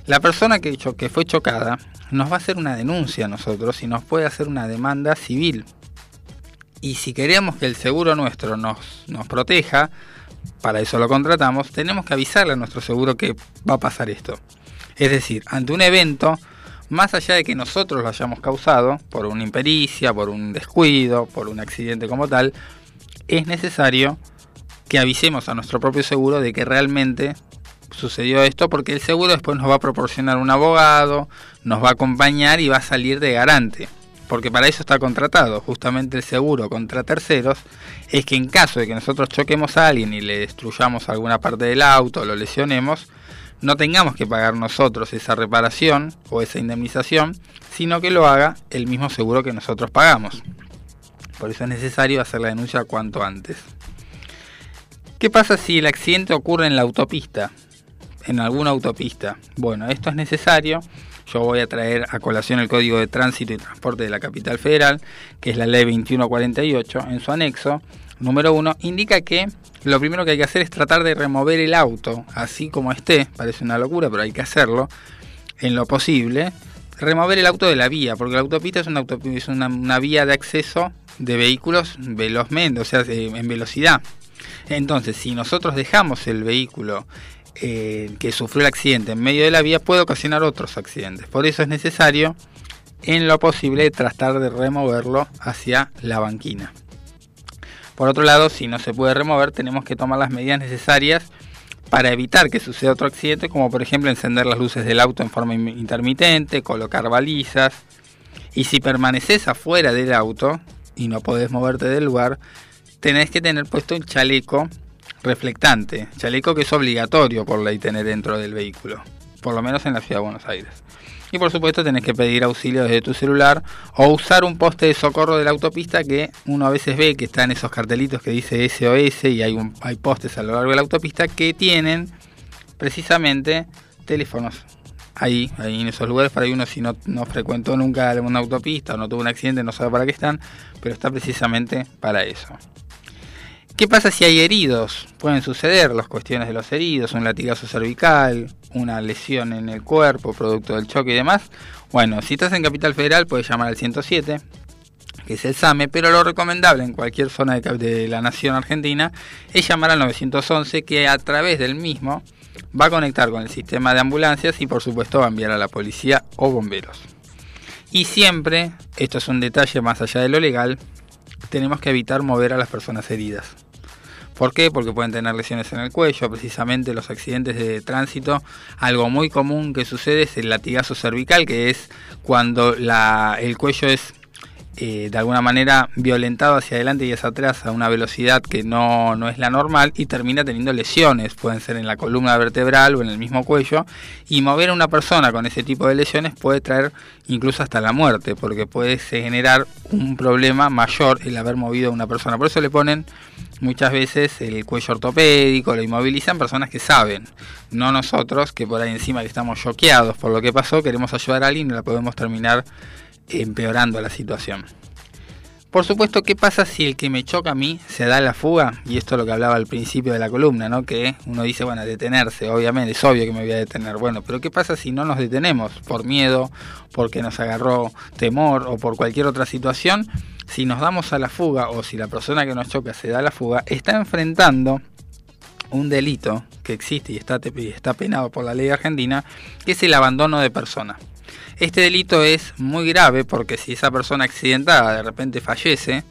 la persona que, que fue chocada nos va a hacer una denuncia a nosotros y nos puede hacer una demanda civil. Y si queremos que el seguro nuestro nos, nos proteja, para eso lo contratamos, tenemos que avisarle a nuestro seguro que va a pasar esto. Es decir, ante un evento, más allá de que nosotros lo hayamos causado, por una impericia, por un descuido, por un accidente como tal, es necesario que avisemos a nuestro propio seguro de que realmente sucedió esto porque el seguro después nos va a proporcionar un abogado, nos va a acompañar y va a salir de garante. Porque para eso está contratado, justamente el seguro contra terceros, es que en caso de que nosotros choquemos a alguien y le destruyamos alguna parte del auto, lo lesionemos, no tengamos que pagar nosotros esa reparación o esa indemnización, sino que lo haga el mismo seguro que nosotros pagamos. Por eso es necesario hacer la denuncia cuanto antes. ¿Qué pasa si el accidente ocurre en la autopista? En alguna autopista. Bueno, esto es necesario. Yo voy a traer a colación el Código de Tránsito y Transporte de la Capital Federal, que es la Ley 2148, en su anexo número 1, indica que lo primero que hay que hacer es tratar de remover el auto, así como esté, parece una locura, pero hay que hacerlo, en lo posible, remover el auto de la vía, porque la autopista es una, es una, vía de acceso de vehículos velozmente, o sea, en velocidad. Entonces, si nosotros dejamos el vehículo eh, que sufrió el accidente en medio de la vía, puede ocasionar otros accidentes. Por eso es necesario, en lo posible, tratar de removerlo hacia la banquina. Por otro lado, si no se puede remover, tenemos que tomar las medidas necesarias para evitar que suceda otro accidente, como por ejemplo encender las luces del auto en forma intermitente, colocar balizas. Y si permaneces afuera del auto y no podés moverte del lugar, tenés que tener puesto un chaleco reflectante, chaleco que es obligatorio por ley tener dentro del vehículo, por lo menos en la ciudad de Buenos Aires. Y por supuesto tenés que pedir auxilio desde tu celular o usar un poste de socorro de la autopista que uno a veces ve que está en esos cartelitos que dice SOS y hay, hay postes a lo largo de la autopista que tienen precisamente teléfonos ahí, ahí en esos lugares para uno si no, no frecuentó nunca una autopista o no tuvo un accidente no sabe para qué están, pero está precisamente para eso. ¿Qué pasa si hay heridos? Pueden suceder las cuestiones de los heridos, un latigazo cervical, una lesión en el cuerpo producto del choque y demás. Bueno, si estás en Capital Federal puedes llamar al 107, que es el SAME, pero lo recomendable en cualquier zona de, la nación argentina es llamar al 911 que a través del mismo va a conectar con el sistema de ambulancias y por supuesto va a enviar a la policía o bomberos. Y siempre, esto es un detalle más allá de lo legal, tenemos que evitar mover a las personas heridas. ¿Por qué? Porque pueden tener lesiones en el cuello, precisamente los accidentes de tránsito. Algo muy común que sucede es el latigazo cervical, que es cuando el cuello es eh, de alguna manera violentado hacia adelante y hacia atrás a una velocidad que no, no, es la normal y termina teniendo lesiones, pueden ser en la columna vertebral o en el mismo cuello, y mover a una persona con ese tipo de lesiones puede traer incluso hasta la muerte, porque puede generar un problema mayor el haber movido a una persona. Por eso le ponen muchas veces el cuello ortopédico, lo inmovilizan personas que saben, no nosotros que por ahí encima estamos choqueados por lo que pasó, queremos ayudar a alguien y la podemos terminar empeorando la situación. Por supuesto, ¿qué pasa si el que me choca a mí se da la fuga? Y esto es lo que hablaba al principio de la columna, ¿no? Que uno dice, bueno, detenerse, obviamente, es obvio que me voy a detener. Bueno, pero ¿qué pasa si no nos detenemos? Por miedo, porque nos agarró temor o por cualquier otra situación. Si nos damos a la fuga o si la persona que nos choca se da la fuga, está enfrentando un delito que existe y está, está penado por la ley argentina, que es el abandono de persona. Este delito es muy grave porque si esa persona accidentada de repente fallece,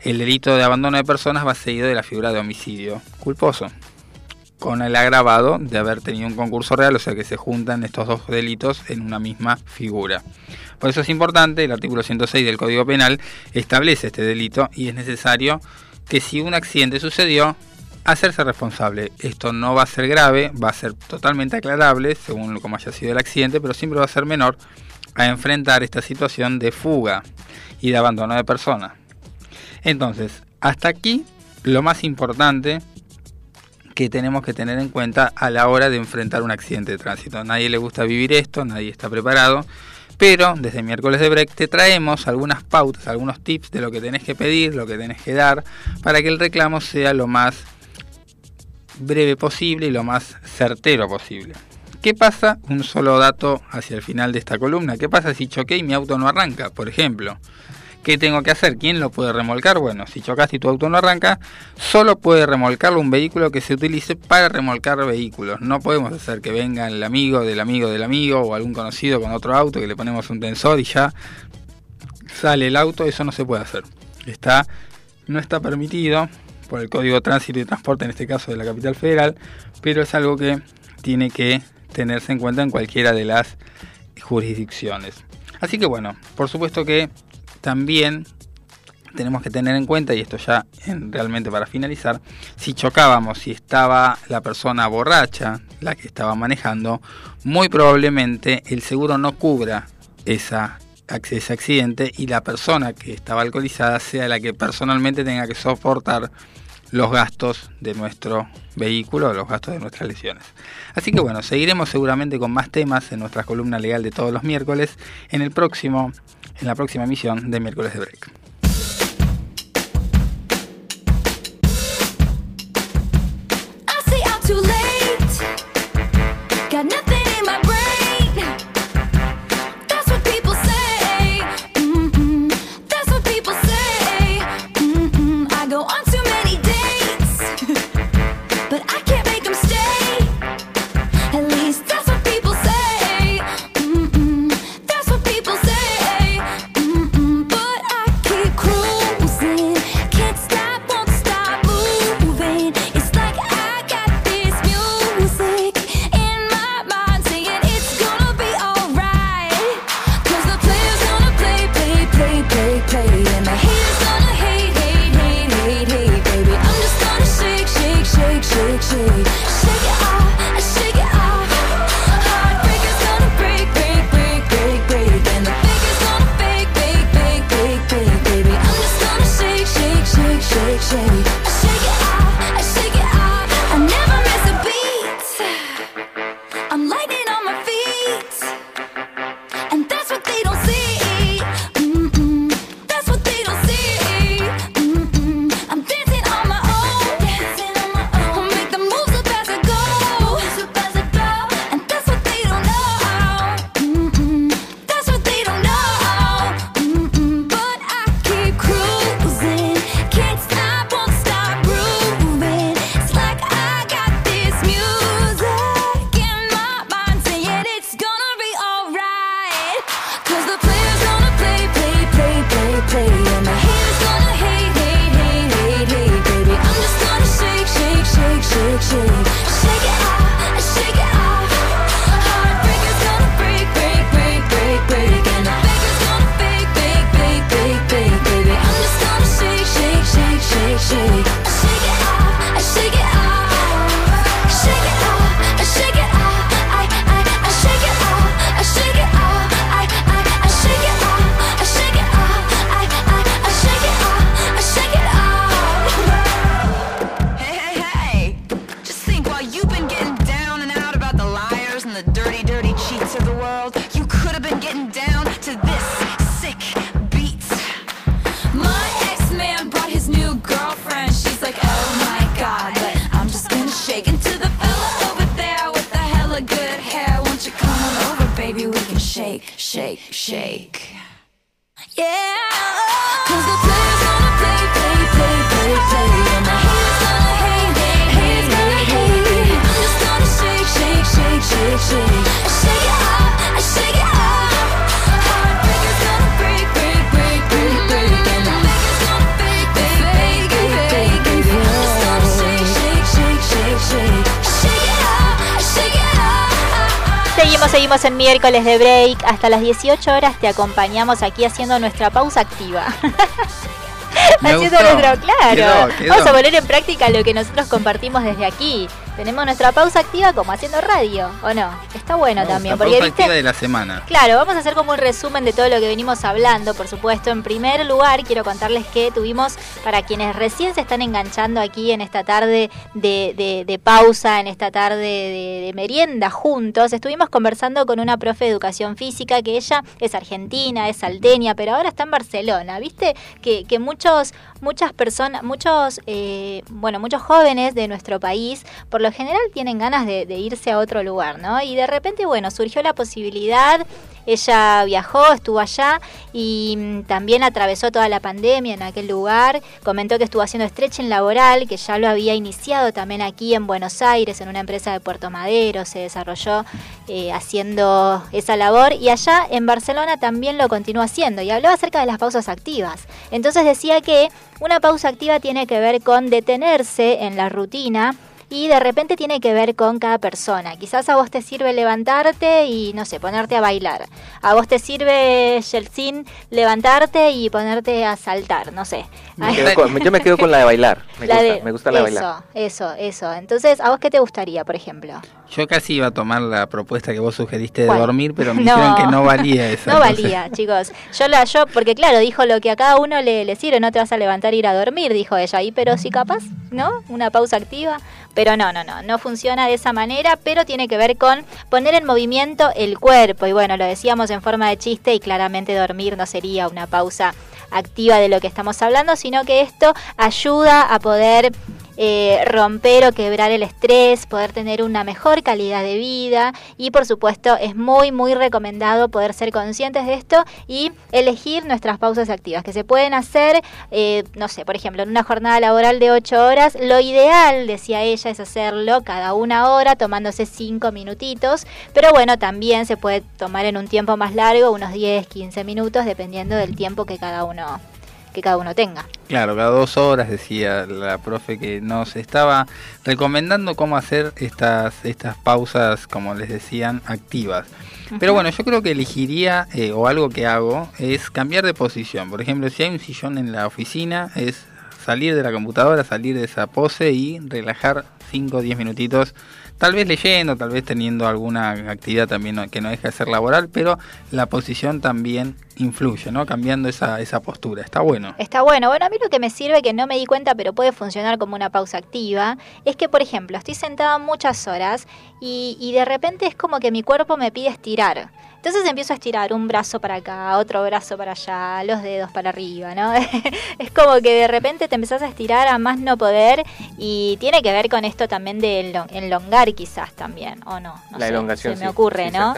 el delito de abandono de personas va seguido de la figura de homicidio culposo, con el agravado de haber tenido un concurso real, o sea que se juntan estos dos delitos en una misma figura. Por eso es importante, el artículo 106 del Código Penal establece este delito y es necesario que si un accidente sucedió, hacerse responsable. Esto no va a ser grave, va a ser totalmente aclarable según como haya sido el accidente, pero siempre va a ser menor a enfrentar esta situación de fuga y de abandono de persona. Entonces, hasta aquí lo más importante que tenemos que tener en cuenta a la hora de enfrentar un accidente de tránsito. A nadie le gusta vivir esto, nadie está preparado, Pero desde miércoles de break te traemos algunas pautas, algunos tips de lo que tenés que pedir, lo que tenés que dar, para que el reclamo sea lo más breve posible y lo más certero posible. ¿Qué pasa? Un solo dato hacia el final de esta columna. ¿Qué pasa si choqué y mi auto no arranca, por ejemplo? ¿Qué tengo que hacer? ¿Quién lo puede remolcar? Bueno, si chocaste y tu auto no arranca, solo puede remolcarlo un vehículo que se utilice para remolcar vehículos. No podemos hacer que venga el amigo del amigo del amigo o algún conocido con otro auto que le ponemos un tensor y ya sale el auto. Eso no se puede hacer. Está, no está permitido por el Código de Tránsito y Transporte, en este caso de la capital federal, pero es algo que tiene que tenerse en cuenta en cualquiera de las jurisdicciones. Así que bueno, por supuesto que también tenemos que tener en cuenta, y esto ya en, realmente para finalizar, si chocábamos, si estaba la persona borracha, la que estaba manejando, muy probablemente el seguro no cubra esa, ese accidente y la persona que estaba alcoholizada sea la que personalmente tenga que soportar los gastos de nuestro vehículo, los gastos de nuestras lesiones. Así que bueno, seguiremos seguramente con más temas en nuestra columna legal de todos los miércoles en el próximo en la próxima emisión de miércoles de break. En miércoles de break. Hasta las 18 horas te acompañamos aquí haciendo nuestra pausa activa. haciendo nuestro, claro. Vamos a poner en práctica lo que nosotros compartimos desde aquí. Tenemos nuestra pausa activa como haciendo radio, ¿o no? Está bueno también, La porque pausa viste... activa de la semana. Claro, vamos a hacer como un resumen de todo lo que venimos hablando, por supuesto. En primer lugar, quiero contarles que tuvimos, para quienes recién se están enganchando aquí en esta tarde de, de- de pausa, en esta tarde de, de merienda juntos, estuvimos conversando con una profe de educación física que ella es argentina, es salteña, pero ahora está en Barcelona. ¿Viste? Que, que muchos, muchas personas, muchos, eh, bueno, muchos jóvenes de nuestro país, por lo general tienen ganas de, de irse a otro lugar, ¿no? Y de repente, bueno, surgió la posibilidad ella viajó, estuvo allá y mm, también atravesó toda la pandemia en aquel lugar. Comentó que estuvo haciendo stretching laboral, que ya lo había iniciado también aquí en Buenos Aires, en una empresa de Puerto Madero. Se desarrolló eh, haciendo esa labor y allá en Barcelona también lo continuó haciendo. Y habló acerca de las pausas activas. Entonces decía que una pausa activa tiene que ver con detenerse en la rutina y de repente tiene que ver con cada persona. Quizás a vos te sirve levantarte y, no sé, ponerte a bailar. A vos te sirve, Yeltsin, levantarte y ponerte a saltar, no sé. Me quedo con- yo me quedo con la de bailar. Me La gusta, de- me gusta la de eso, bailar. Eso, eso. Entonces, ¿a vos qué te gustaría, por ejemplo? Yo casi iba a tomar la propuesta que vos sugeriste de ¿Cuál? dormir, pero me No. dijeron que no valía esa. No entonces- valía, chicos. Yo la, yo, porque claro, dijo lo que a cada uno le, le sirve, no te vas a levantar e ir a dormir, dijo ella. Y pero sí capaz, ¿no? Una pausa activa. Pero no, no, no, no funciona de esa manera, pero tiene que ver con poner en movimiento el cuerpo. Y bueno, lo decíamos en forma de chiste y claramente dormir no sería una pausa activa de lo que estamos hablando, sino que esto ayuda a poder eh, romper o quebrar el estrés, poder tener una mejor calidad de vida. Y por supuesto es muy muy recomendado poder ser conscientes de esto y elegir nuestras pausas activas que se pueden hacer, eh, no sé, por ejemplo, en una jornada laboral de 8 horas, lo ideal, decía ella, es hacerlo cada una hora tomándose 5 minutitos, pero bueno, también se puede tomar en un tiempo más largo, unos 10, 15 minutos, dependiendo del tiempo que cada uno que cada uno tenga. Claro, cada dos horas decía la profe que nos estaba recomendando cómo hacer estas, estas pausas, como les decían, activas. Pero bueno, yo creo que elegiría, eh, o algo que hago, es cambiar de posición. Por ejemplo, si hay un sillón en la oficina, es salir de la computadora, salir de esa pose y relajar 5 o 10 minutitos, tal vez leyendo, tal vez teniendo alguna actividad también que no deja de ser laboral, pero la posición también influye, ¿no? Cambiando esa, esa postura. Está bueno. Está bueno. Bueno, a mí lo que me sirve, que no me di cuenta, pero puede funcionar como una pausa activa, es que, por ejemplo, estoy sentada muchas horas y, y de repente es como que mi cuerpo me pide estirar. Entonces empiezo a estirar un brazo para acá, otro brazo para allá, los dedos para arriba, ¿no? es como que de repente te empezás a estirar a más no poder y tiene que ver con esto también de elongar quizás también, ¿o no? no La sé, elongación, Se me sí, ocurre, sí, ¿no?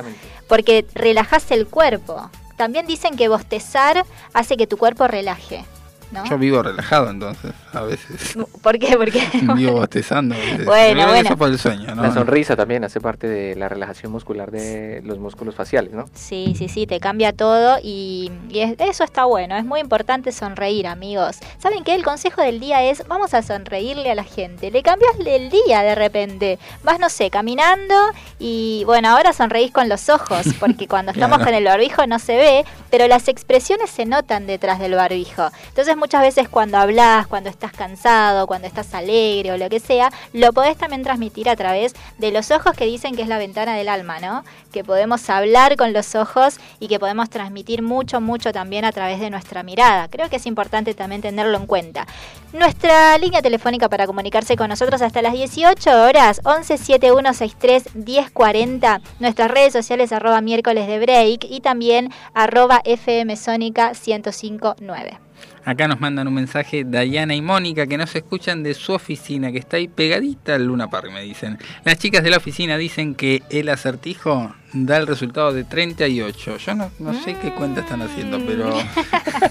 Porque relajas el cuerpo. También dicen que bostezar hace que tu cuerpo relaje, ¿no? Yo vivo relajado entonces, a veces. ¿Por qué? Porque vivo bostezando. Bueno. Eso por el sueño, ¿no? La sonrisa también hace parte de la relajación muscular de los músculos faciales, ¿no? Sí, sí, sí, te cambia todo y, y es- eso está bueno, es muy importante sonreír, amigos. ¿Saben qué? El consejo del día es, vamos a sonreírle a la gente, le cambias el día de repente, vas, no sé, caminando y bueno, ahora sonreís con los ojos, porque cuando estamos Claro. con el barbijo no se ve, pero las expresiones se notan detrás del barbijo. Entonces muchas veces cuando hablas, cuando estás cansado, cuando estás alegre o lo que sea, lo podés también transmitir a través de los ojos que dicen que es la ventana del alma, ¿no? Que podemos hablar con los ojos y que podemos transmitir mucho, mucho también a través de nuestra mirada. Creo que es importante también tenerlo en cuenta. Nuestra línea telefónica para comunicarse con nosotros hasta las 18 horas, 11 7163 1040. Nuestras redes sociales arroba miércoles de break y también arroba FM Sónica 1059. Acá nos mandan un mensaje Dayana y Mónica que nos escuchan de su oficina, que está ahí pegadita al Luna Park, me dicen. Las chicas de la oficina dicen que el acertijo da el resultado de 38. Yo no, no sé qué cuenta están haciendo, pero.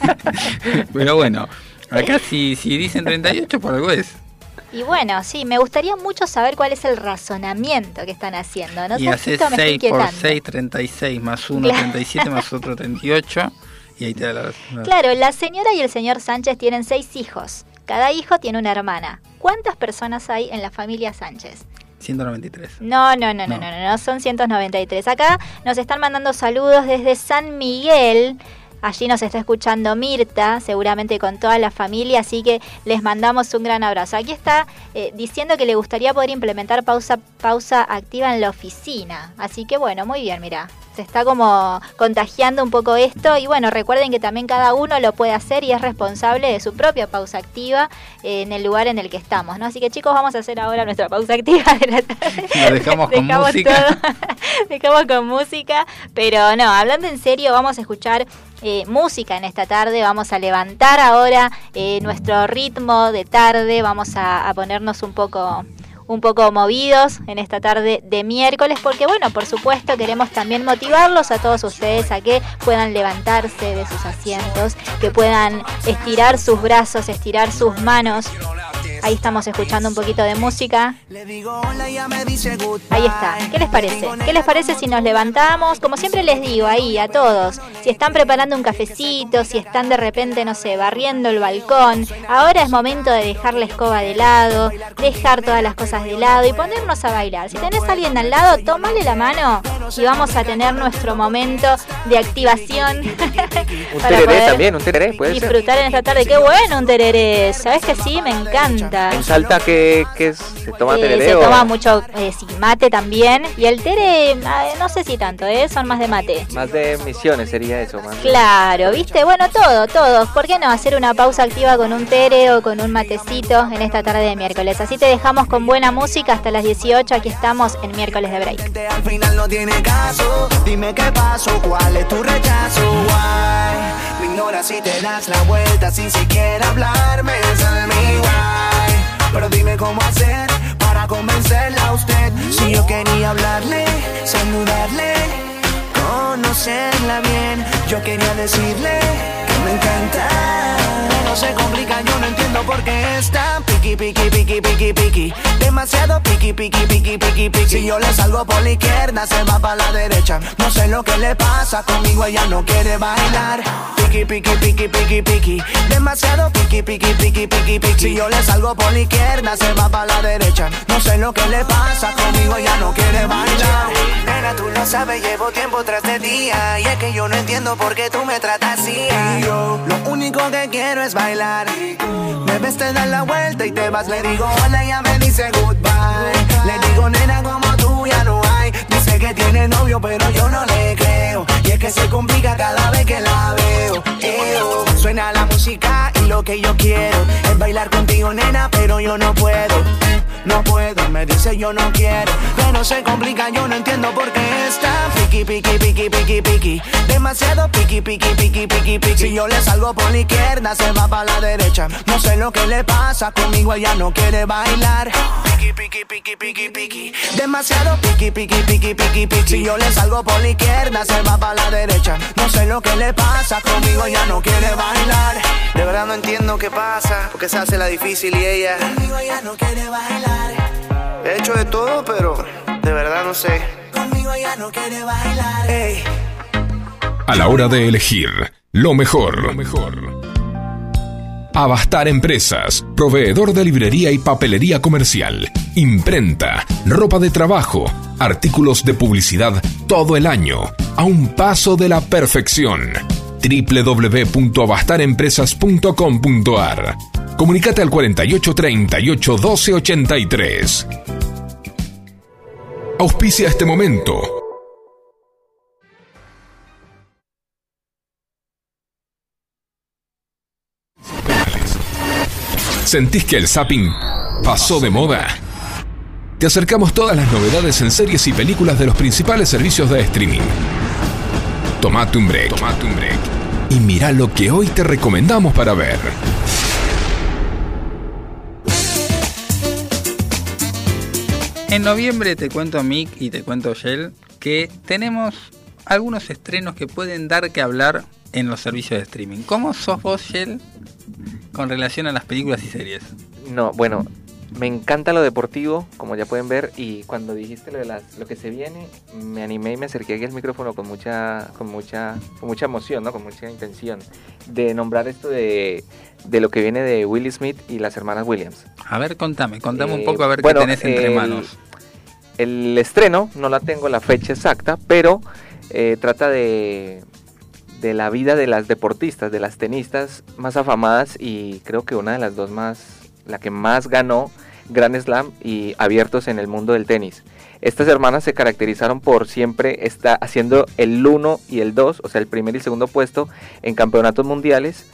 pero bueno, acá si, si dicen 38, por algo es. Y bueno, sí, me gustaría mucho saber cuál es el razonamiento que están haciendo. No y está 6 por inquietando. 6, 36, más 1, Claro. 37, más otro 38. Y ahí te da la. la- Claro, la señora y el señor Sánchez tienen seis hijos. Cada hijo tiene una hermana. ¿Cuántas personas hay en la familia Sánchez? 193. No, no, no, no, No. no, no, no, son 193. Acá nos están mandando saludos desde San Miguel. Allí nos está escuchando Mirta, seguramente con toda la familia, así que les mandamos un gran abrazo. Aquí está eh, diciendo que le gustaría poder implementar pausa, pausa activa en la oficina. Así que bueno, muy bien, mira se está como contagiando un poco esto y bueno, recuerden que también cada uno lo puede hacer y es responsable de su propia pausa activa eh, en el lugar en el que estamos, ¿no? Así que chicos, vamos a hacer ahora nuestra pausa activa de la tarde. Lo dejamos con música. dejamos con música, pero no, hablando en serio, vamos a escuchar eh, música en esta tarde. Vamos a levantar ahora eh, nuestro ritmo de tarde. Vamos a, a, ponernos un poco un poco movidos en esta tarde de miércoles, porque bueno, por supuesto queremos también motivarlos a todos ustedes a que puedan levantarse de sus asientos, que puedan estirar sus brazos, estirar sus manos Ahí estamos escuchando un poquito de música. Ahí está. ¿Qué les parece? ¿Qué les parece si nos levantamos? Como siempre les digo ahí a todos, si están preparando un cafecito, si están de repente, no sé, barriendo el balcón, ahora es momento de dejar la escoba de lado, dejar todas las cosas de lado y ponernos a bailar. Si tenés a alguien al lado, tómale la mano y vamos a tener nuestro momento de activación. un tereré también, un tereré, puede Disfrutar en esta tarde. Qué bueno un tereré. ¿Sabes que sí? Me encanta. En Salta que, que se toma tereré Se toma mucho eh, sí, mate también. Y el tere, no sé si tanto, ¿eh? son más de mate. Más de misiones sería eso. Más claro, ¿viste? Bueno, todo, todo. ¿Por qué no hacer una pausa activa con un tere o con un matecito en esta tarde de miércoles? Así te dejamos con buena música hasta las 18. Aquí estamos en miércoles de break. Al final no tiene caso. Dime qué pasó, cuál es tu rechazo. Why? Me ignoras te das la vuelta sin siquiera hablarme. Es mi. Pero dime cómo hacer para convencerla a usted. Si yo quería hablarle, saludarle, conocerla bien. Yo quería decirle encanta. No se complica, yo no entiendo por qué está piqui, piqui, piqui, piqui, piqui. Demasiado piqui, piqui, piqui, piqui, piqui. Si yo le salgo por la izquierda, se va para la derecha. No sé lo que le pasa conmigo, ella no quiere bailar. Piqui, piqui, piqui, piqui, piqui. Demasiado piqui, piqui, piqui, piqui, piqui. Si yo le salgo por la izquierda, se va para la derecha. No sé lo que le pasa conmigo, ella no quiere bailar. Nena, tú lo sabes, llevo tiempo tras de día. Y es que yo no entiendo por qué tú me tratas así. Lo único que quiero es bailar. Me ves, te das la vuelta y te vas. Le digo hola, ella me dice goodbye. Le digo, nena, como tú ya no hay. Dice que tiene novio, pero yo no le creo. Y es que se complica cada vez que la veo. Eo. Suena la música y lo que yo quiero es bailar contigo, nena, pero yo no puedo. No puedo, me dice yo no quiero. Pero se complica, yo no entiendo por qué está piqui, piqui, piqui, piqui, piqui. Demasiado piqui, piqui, piqui, piqui, piqui. Si yo le salgo por la izquierda, se va para la derecha. No sé lo que le pasa conmigo, ella no quiere bailar. Piqui, piqui, piqui, piqui, piqui. Demasiado piqui, piqui, piqui, piqui, piqui. Si yo le salgo por la izquierda, se va para la derecha. No sé lo que le pasa conmigo, ella no quiere bailar. De verdad no entiendo qué pasa, porque se hace la difícil y ella. Conmigo ella no quiere bailar. He hecho de todo, pero de verdad no sé. Conmigo ella no quiere bailar. A la hora de elegir lo mejor, lo mejor. Abastar Empresas, proveedor de librería y papelería comercial, imprenta, ropa de trabajo, artículos de publicidad todo el año, a un paso de la perfección. www.abastarempresas.com.ar Comunicate al 48 38 12 83. Auspicia este momento. ¿Sentís que el zapping pasó de moda? Te acercamos todas las novedades en series y películas de los principales servicios de streaming. Tomate un break. Tomate un break. Y mira lo que hoy te recomendamos para ver. En noviembre te cuento Mick y te cuento Shell que tenemos algunos estrenos que pueden dar que hablar en los servicios de streaming. ¿Cómo sos vos, Shell, con relación a las películas y series? No, bueno, me encanta lo deportivo, como ya pueden ver, y cuando dijiste lo de las, lo que se viene, me animé y me acerqué aquí al micrófono con mucha, con mucha, con mucha emoción, ¿no? Con mucha intención de nombrar esto de, de lo que viene de Will Smith y las hermanas Williams. A ver, contame, contame un Eh, poco a ver bueno, qué tenés entre el- manos. El estreno, no la tengo la fecha exacta, pero eh, trata de, de la vida de las deportistas, de las tenistas más afamadas y creo que una de las dos más, la que más ganó Grand Slam y abiertos en el mundo del tenis. Estas hermanas se caracterizaron por siempre estar haciendo el 1 y el 2, o sea, el primer y segundo puesto en campeonatos mundiales.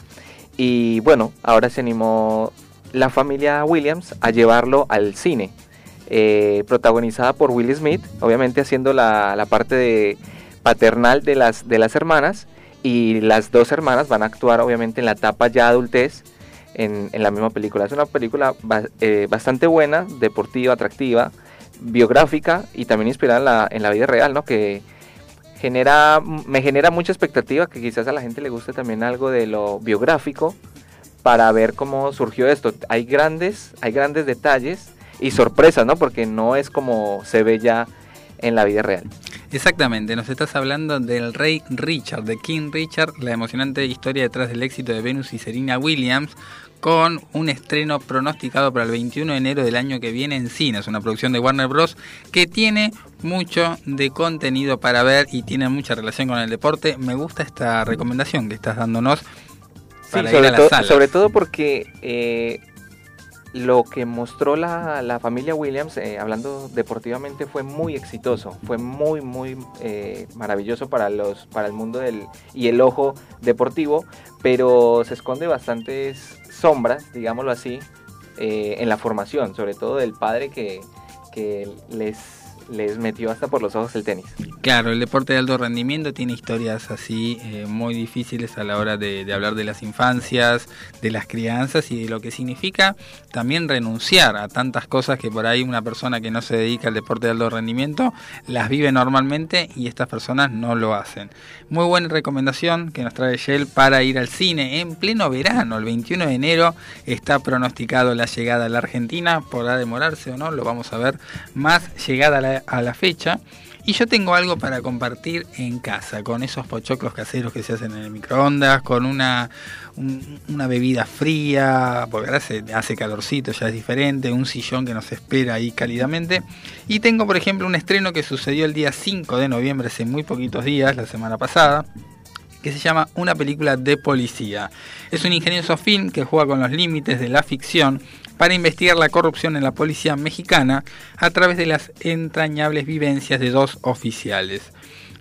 Y bueno, ahora se animó la familia Williams a llevarlo al cine. Eh, protagonizada por Will Smith, obviamente haciendo la, parte paternal de las, de las hermanas. Y las dos hermanas van a actuar obviamente en la etapa ya adultez en, en la misma película. Es una película ba- eh, bastante buena, deportiva, atractiva, biográfica y también inspirada en la, en la vida real, ¿no? Que genera, me genera mucha expectativa que quizás a la gente le guste también algo de lo biográfico para ver cómo surgió esto. Hay grandes, hay grandes detalles y sorpresas, ¿no? Porque no es como se ve ya en la vida real. Exactamente, nos estás hablando del rey Richard, de King Richard, la emocionante historia detrás del éxito de Venus y Serena Williams, con un estreno pronosticado para el 21 de enero del año que viene en cine. Es una producción de Warner Bros. que tiene mucho de contenido para ver y tiene mucha relación con el deporte. Me gusta esta recomendación que estás dándonos Sí, para ir sobre, a la todo, sala. sobre todo porque eh, lo que mostró la, la familia Williams, eh, hablando deportivamente, fue muy exitoso, fue muy, muy eh, maravilloso para, los, para el mundo del, y el ojo deportivo, pero se esconde bastantes sombras, digámoslo así, eh, en la formación, sobre todo del padre que, que les, les metió hasta por los ojos el tenis. Claro, el deporte de alto rendimiento tiene historias así eh, muy difíciles a la hora de, de hablar de las infancias, de las crianzas y de lo que significa también renunciar a tantas cosas que por ahí una persona que no se dedica al deporte de alto rendimiento las vive normalmente y estas personas no lo hacen. Muy buena recomendación que nos trae Shell para ir al cine en pleno verano. El 21 de enero está pronosticado la llegada a la Argentina. Podrá demorarse o no, lo vamos a ver más llegada a la, a la fecha. Y yo tengo algo para compartir en casa, con esos pochoclos caseros que se hacen en el microondas, con una, un- una bebida fría, porque ahora se hace calorcito, ya es diferente, un sillón que nos espera ahí cálidamente. Y tengo, por ejemplo, un estreno que sucedió el día 5 de noviembre, hace muy poquitos días, la semana pasada, que se llama Una película de policía. Es un ingenioso film que juega con los límites de la ficción para investigar la corrupción en la policía mexicana a través de las entrañables vivencias de dos oficiales.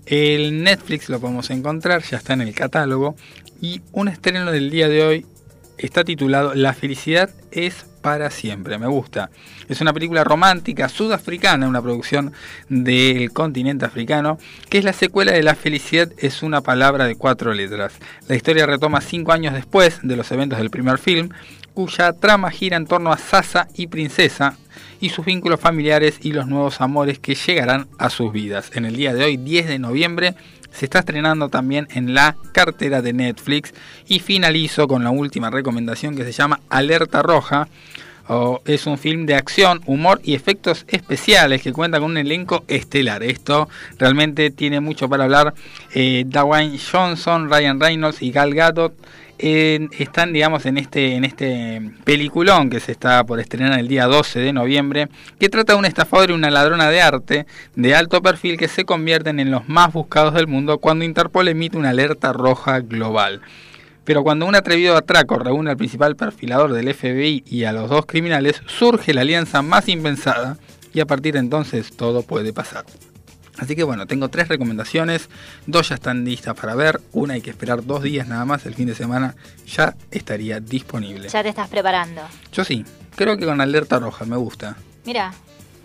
El Netflix lo podemos encontrar, ya está en el catálogo, y un estreno del día de hoy está titulado La felicidad es para siempre, me gusta. Es una película romántica sudafricana, una producción del continente africano, que es la secuela de La felicidad es una palabra de cuatro letras. La historia retoma cinco años después de los eventos del primer film, cuya trama gira en torno a Sasa y Princesa y sus vínculos familiares y los nuevos amores que llegarán a sus vidas. En el día de hoy, 10 de noviembre, se está estrenando también en la cartera de Netflix y finalizo con la última recomendación que se llama Alerta Roja. Es un film de acción, humor y efectos especiales que cuenta con un elenco estelar. Esto realmente tiene mucho para hablar. Eh, Johnson, Ryan Reynolds y Gal Gadot están, digamos, en este, en este peliculón que se está por estrenar el día 12 de noviembre, que trata de un estafador y una ladrona de arte de alto perfil que se convierten en los más buscados del mundo cuando Interpol emite una alerta roja global. Pero cuando un atrevido atraco reúne al principal perfilador del FBI y a los dos criminales, surge la alianza más impensada y a partir de entonces todo puede pasar. Así que bueno, tengo tres recomendaciones, dos ya están listas para ver, una hay que esperar dos días nada más, el fin de semana ya estaría disponible. Ya te estás preparando. Yo sí, creo que con alerta roja, me gusta. Mira,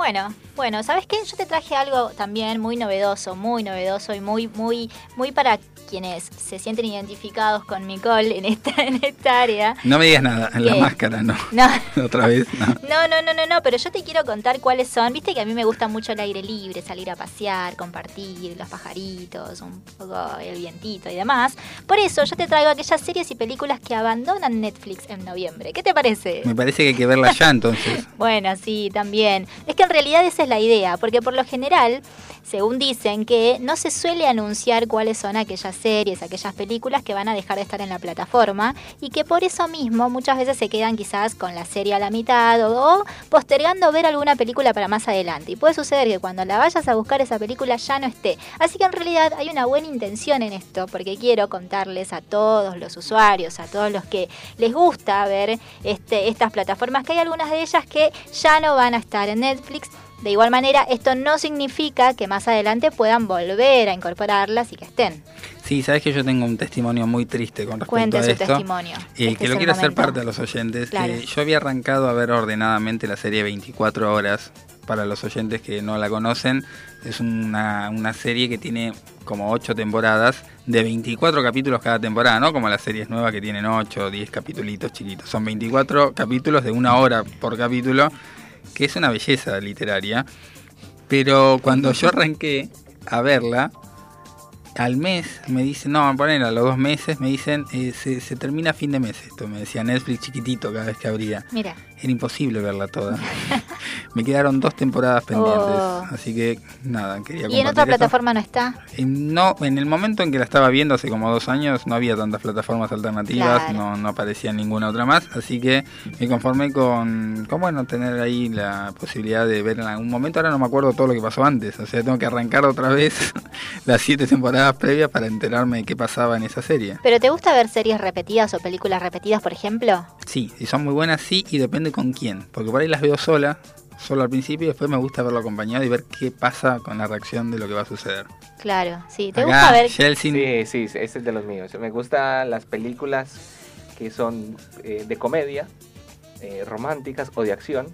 bueno, bueno, ¿sabes qué? Yo te traje algo también muy novedoso, muy novedoso y muy, muy, muy para quienes se sienten identificados con Nicole en esta, en esta área. No me digas nada, en la máscara no. No. Otra vez, no. No, no, no, no, no, pero yo te quiero contar cuáles son. Viste que a mí me gusta mucho el aire libre, salir a pasear, compartir, los pajaritos, un poco el vientito y demás. Por eso yo te traigo aquellas series y películas que abandonan Netflix en noviembre. ¿Qué te parece? Me parece que hay que verla ya entonces. Bueno, sí, también. Es que en realidad esa es la idea, porque por lo general, según dicen, que no se suele anunciar cuáles son aquellas series, aquellas películas que van a dejar de estar en la plataforma y que por eso mismo muchas veces se quedan quizás con la serie a la mitad o, postergando ver alguna película para más adelante. Y puede suceder que cuando la vayas a buscar esa película ya no esté. Así que en realidad hay una buena intención en esto, porque quiero contarles a todos los usuarios, a todos los que les gusta ver este, estas plataformas, que hay algunas de ellas que ya no van a estar en Netflix. De igual manera, esto no significa que más adelante puedan volver a incorporarlas y que estén. Sí, sabes que yo tengo un testimonio muy triste con respecto Cuente a su esto. testimonio. Y Este que lo quiero hacer momento. parte de los oyentes. Claro. Eh, yo había arrancado a ver ordenadamente la serie 24 horas. Para los oyentes que no la conocen, es una, una serie que tiene como 8 temporadas de 24 capítulos cada temporada, ¿no? Como las series nuevas que tienen 8 o 10 capítulos chiquitos. Son 24 capítulos de una hora por capítulo, que es una belleza literaria. Pero cuando yo arranqué a verla, al mes me dicen, no, poner a los dos meses, me dicen, eh, se, se termina fin de mes esto. Me decía Netflix chiquitito cada vez que abría. Mira. Era imposible verla toda. me quedaron dos temporadas pendientes. Oh. Así que nada, quería ¿Y en otra plataforma no está? No, en el momento en que la estaba viendo hace como dos años no había tantas plataformas alternativas, Claro. no, no aparecía ninguna otra más, así que me conformé con, con bueno, tener ahí la posibilidad de ver en algún momento, ahora no me acuerdo todo lo que pasó antes, o sea, tengo que arrancar otra vez las siete temporadas previas para enterarme de qué pasaba en esa serie. ¿Pero te gusta ver series repetidas o películas repetidas, por ejemplo? Sí, si son muy buenas, sí, y depende con quién, porque por ahí las veo sola, solo al principio, y después me gusta verlo acompañado y ver qué pasa con la reacción de lo que va a suceder. Claro, sí. ¿Te Acá, gusta ver? Chelsea, Sí, sí, ese es de los míos. Me gustan las películas que son eh, de comedia, eh, románticas o de acción.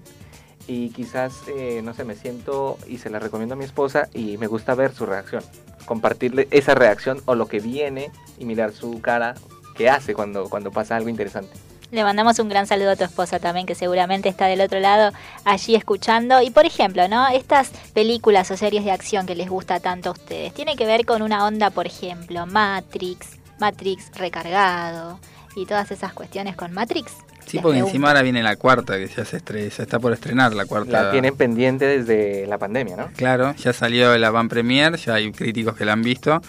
Y quizás, eh, no sé, me siento y se la recomiendo a mi esposa y me gusta ver su reacción. Compartirle esa reacción o lo que viene y mirar su cara que hace cuando, cuando pasa algo interesante. Le mandamos un gran saludo a tu esposa también, que seguramente está del otro lado allí escuchando. Y por ejemplo, ¿no? Estas películas o series de acción que les gusta tanto a ustedes, tiene que ver con una onda, por ejemplo, Matrix, Matrix recargado y todas esas cuestiones con Matrix. Sí, porque encima ahora viene la cuarta, que ya se, estre- se está por estrenar la cuarta. La tienen pendiente desde la pandemia, ¿no? Claro, ya salió la van premier, ya hay críticos que la han visto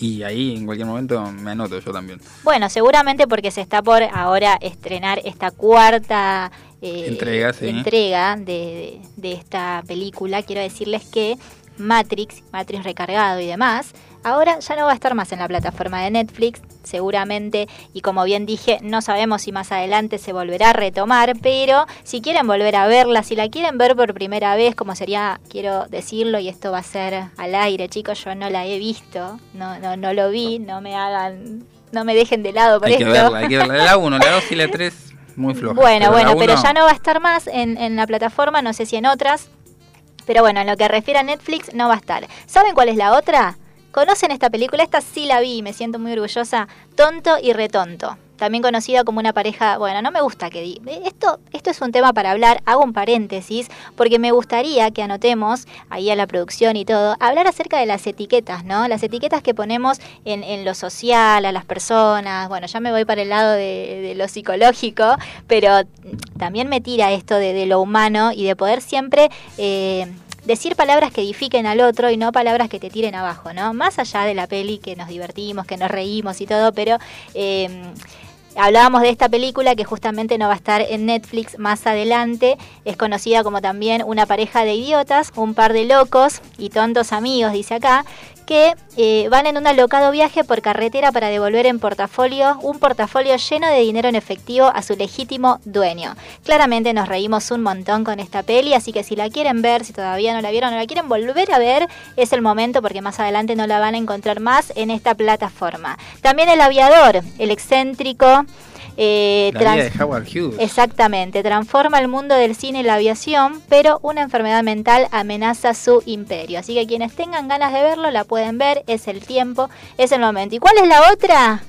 y ahí en cualquier momento me anoto yo también. Bueno, seguramente porque se está por ahora estrenar esta cuarta eh, Entrega, sí. entrega de, de- de esta película. Quiero decirles que Matrix, Matrix recargado y demás, ahora ya no va a estar más en la plataforma de Netflix, seguramente, y como bien dije, no sabemos si más adelante se volverá a retomar, pero si quieren volver a verla, si la quieren ver por primera vez, como sería, quiero decirlo, y esto va a ser al aire, chicos, yo no la he visto, no, no, no lo vi, no me hagan, no me dejen de lado por hay esto. que verla, hay que verla. La 1, la 2 y la 3 muy floja. Bueno, bueno, pero ya no va a estar más en, en la plataforma, no sé si en otras. Pero bueno, en lo que refiere a Netflix no va a estar. ¿Saben cuál es la otra? ¿Conocen esta película? Esta sí la vi me siento muy orgullosa. Tonto y retonto. También conocida como una pareja, bueno, no me gusta que di. Esto, esto es un tema para hablar, hago un paréntesis, porque me gustaría que anotemos ahí a la producción y todo, hablar acerca de las etiquetas, ¿no? Las etiquetas que ponemos en, en lo social, a las personas. Bueno, ya me voy para el lado de, de lo psicológico, pero también me tira esto de, de lo humano y de poder siempre eh, decir palabras que edifiquen al otro y no palabras que te tiren abajo, ¿no? Más allá de la peli que nos divertimos, que nos reímos y todo, pero eh, hablábamos de esta película que justamente no va a estar en Netflix más adelante. Es conocida como también una pareja de idiotas, un par de locos y tontos amigos, dice acá, que eh, van en un alocado viaje por carretera para devolver en portafolio un portafolio lleno de dinero en efectivo a su legítimo dueño. Claramente nos reímos un montón con esta peli, así que si la quieren ver, si todavía no la vieron o la quieren volver a ver, es el momento porque más adelante no la van a encontrar más en esta plataforma. También El Aviador, el excéntrico. Eh, La vida de Howard Hughes. Exactamente, transforma el mundo del cine y la aviación, pero una enfermedad mental amenaza su imperio. Así que quienes tengan ganas de verlo la pueden ver, es el tiempo, es el momento. ¿Y cuál es la otra?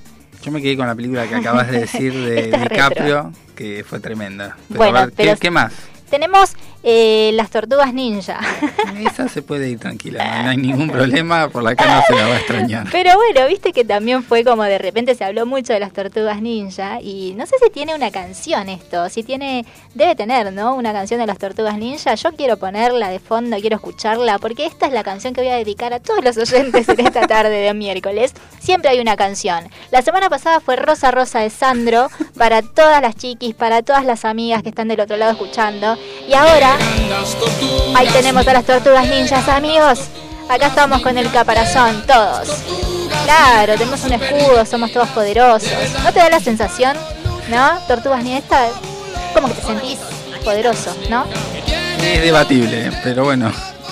Yo me quedé con la película que acabas de decir de DiCaprio, que fue tremenda. Pero Bueno, a ver, ¿qué, pero- qué más? Tenemos Eh, las tortugas ninja. Esa se puede ir tranquila, no hay ningún problema, por la cara no se la va a extrañar. Pero bueno, viste que también fue como de repente se habló mucho de las tortugas ninja y no sé si tiene una canción esto, si tiene, debe tener, ¿no? Una canción de las tortugas ninja. Yo quiero ponerla de fondo, quiero escucharla porque esta es la canción que voy a dedicar a todos los oyentes en esta tarde de miércoles. Siempre hay una canción. La semana pasada fue Rosa Rosa de Sandro para todas las chiquis, para todas las amigas que están del otro lado escuchando. Y ahora, ahí tenemos a las tortugas ninjas, amigos. Acá estamos con el caparazón, todos. Claro, tenemos un escudo, somos todos poderosos. ¿No te da la sensación, no? Tortugas ninjas, como que te sentís poderoso, ¿no? Es debatible, pero bueno.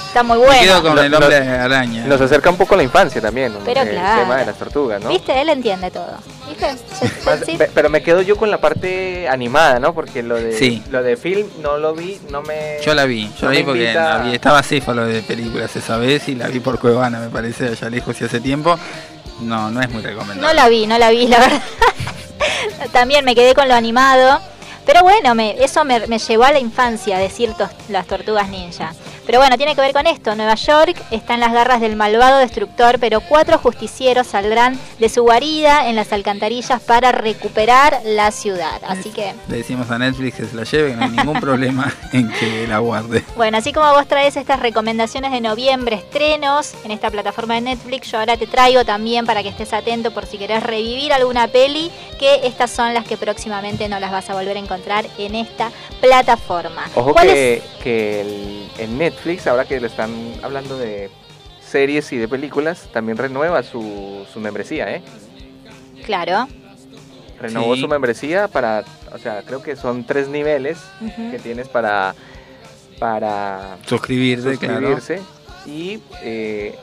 Está muy Me bueno. quedo con el Lo- hombre lo- araña. Nos acerca un poco a la infancia también, Pero el claro. tema de las tortugas, ¿no? ¿Viste? Él entiende todo. ¿Viste? Sí. Pero me quedo yo con la parte animada, ¿no? Porque lo de Sí. lo de film no lo vi, no me Yo la vi, yo no la vi porque la vi- estaba céfalo de películas esa vez y la vi por Cuevana, me parece, allá lejos y hace tiempo. No, no es muy recomendable. No la vi, no la vi, la verdad. También me quedé con lo animado. Pero bueno, me, eso me, me llevó a la infancia, decir tos- las tortugas ninja. Pero bueno, tiene que ver con esto. Nueva York está en las garras del malvado destructor, pero cuatro justicieros saldrán de su guarida en las alcantarillas para recuperar la ciudad. Así que, Le decimos a Netflix que se la lleve, que no hay ningún problema en que la guarde. bueno, así como vos traes estas recomendaciones de noviembre, estrenos en esta plataforma de Netflix, yo ahora te traigo también para que estés atento por si querés revivir alguna peli, que estas son las que próximamente no las vas a volver a encontrar en esta plataforma. Ojo ¿Cuál que, es? que el- en Netflix, ahora que le están hablando de series y de películas, también renueva su, su membresía, ¿eh? Claro. Renovó Sí. su membresía para, o sea, creo que son tres niveles que tienes para para Suscribirse, claro. suscribirse y eh,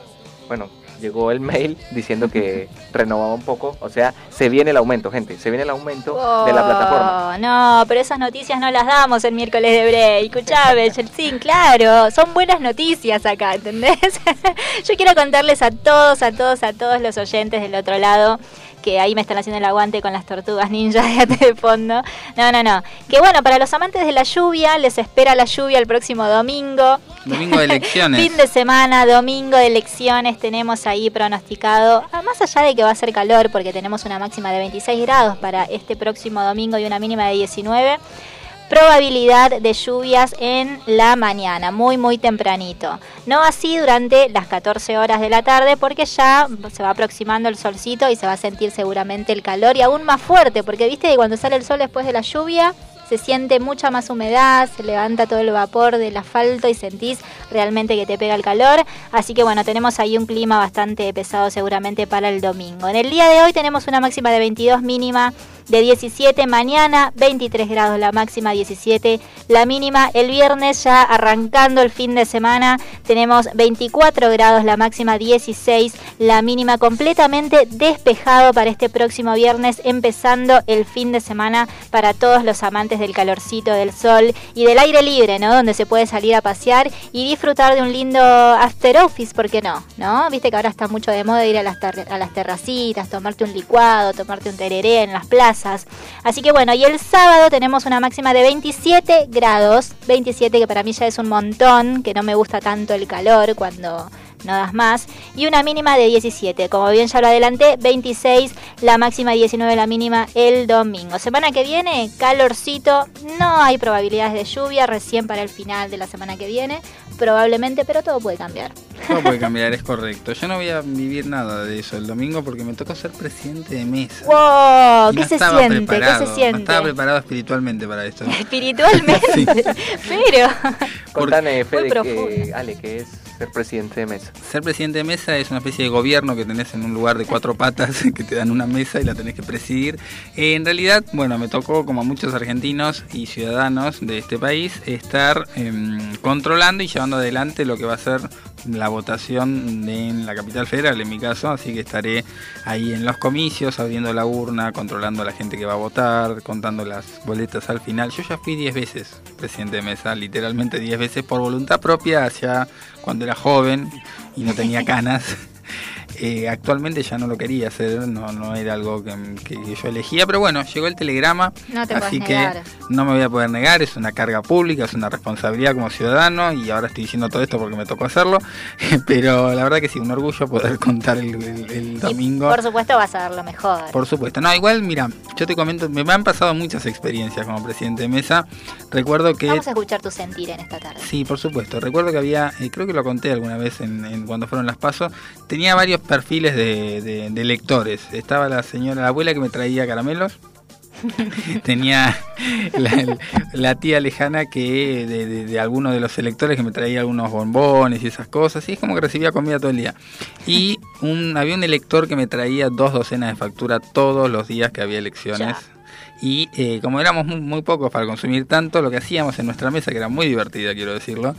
bueno llegó el mail diciendo que renovaba un poco o sea se viene el aumento gente se viene el aumento de la plataforma Oh, No, pero esas noticias no las damos el miércoles de break. Escuchame, Yeltsin, claro, son buenas noticias acá, ¿entendés? Yo quiero contarles a todos, a todos, a todos los oyentes del otro lado que ahí me están haciendo el aguante con las tortugas ninja de de fondo. No, no, no. Que bueno, para los amantes de la lluvia, les espera la lluvia el próximo domingo. Domingo de elecciones. Fin de semana, domingo de elecciones, tenemos ahí pronosticado, ah, más allá de que va a ser calor, porque tenemos una máxima de 26 grados para este próximo domingo y una mínima de 19, probabilidad de lluvias en la mañana, muy muy tempranito. No así durante las 14 horas de la tarde porque ya se va aproximando el solcito y se va a sentir seguramente el calor y aún más fuerte, porque viste que cuando sale el sol después de la lluvia se siente mucha más humedad, se levanta todo el vapor del asfalto y sentís realmente que te pega el calor. Así que bueno, tenemos ahí un clima bastante pesado seguramente para el domingo. En el día de hoy tenemos una máxima de 22 mínima de 17 mañana, 23 grados la máxima, 17 la mínima. El viernes ya arrancando el fin de semana tenemos 24 grados la máxima, 16 la mínima, completamente despejado para este próximo viernes, empezando el fin de semana para todos los amantes del calorcito, del sol y del aire libre, ¿no? Donde se puede salir a pasear y disfrutar de un lindo after office, ¿por qué no? ¿No? Viste que ahora está mucho de moda ir a las, a las terracitas, tomarte un licuado, tomarte un tereré en las plazas. Así que bueno, y el sábado tenemos una máxima de 27 grados, 27 que para mí ya es un montón, que no me gusta tanto el calor cuando no das más, y una mínima de 17, como bien ya lo adelanté, 26 la máxima, 19 la mínima el domingo. Semana que viene, calorcito, no hay probabilidades de lluvia, recién para el final de la semana que viene, probablemente, pero todo puede cambiar. Todo puede cambiar, es correcto. Yo no voy a vivir nada de eso el domingo porque me tocó ser presidente de mesa. ¡Wow! ¿Qué no se estaba siente? ¿Qué se siente? No estaba preparado espiritualmente para esto. Espiritualmente, pero... Contame, Fede, profundo. que, Ale, que es ser presidente de mesa. Ser presidente de mesa es una especie de gobierno que tenés en un lugar de cuatro patas que te dan una mesa y la tenés que presidir. Eh, en realidad, bueno, me tocó, como a muchos argentinos y ciudadanos de este país, estar em, controlando y llevando adelante lo que va a ser la votación en la capital federal, en mi caso, así que estaré ahí en los comicios, abriendo la urna, controlando a la gente que va a votar, contando las boletas al final. Yo ya fui 10 veces presidente de mesa, literalmente 10 veces por voluntad propia, hacia cuando era joven y no tenía canas. Eh, actualmente ya no lo quería hacer, no, no era algo que, que yo elegía, pero bueno, llegó el telegrama, No te así que negar. no me voy a poder negar, es una carga pública, es una responsabilidad como ciudadano y ahora estoy diciendo todo esto porque me tocó hacerlo, pero la verdad que sí, un orgullo poder contar el, el- el domingo. Por supuesto vas a dar lo mejor. Por supuesto. No, igual, mira, yo te comento, me han pasado muchas experiencias como presidente de mesa. Recuerdo que... Vamos a escuchar tu sentir en esta tarde. Sí, por supuesto. Recuerdo que había, eh, creo que lo conté alguna vez en, en cuando fueron las pasos, tenía varios perfiles de, de- de lectores. Estaba la señora, la abuela que me traía caramelos. tenía la, la tía lejana que de, de, de alguno de los electores que me traía algunos bombones y esas cosas. Y es como que recibía comida todo el día. Y un, había un elector que me traía dos docenas de factura todos los días que había elecciones. Y eh, como éramos muy, muy pocos para consumir tanto, lo que hacíamos en nuestra mesa, que era muy divertida, quiero decirlo,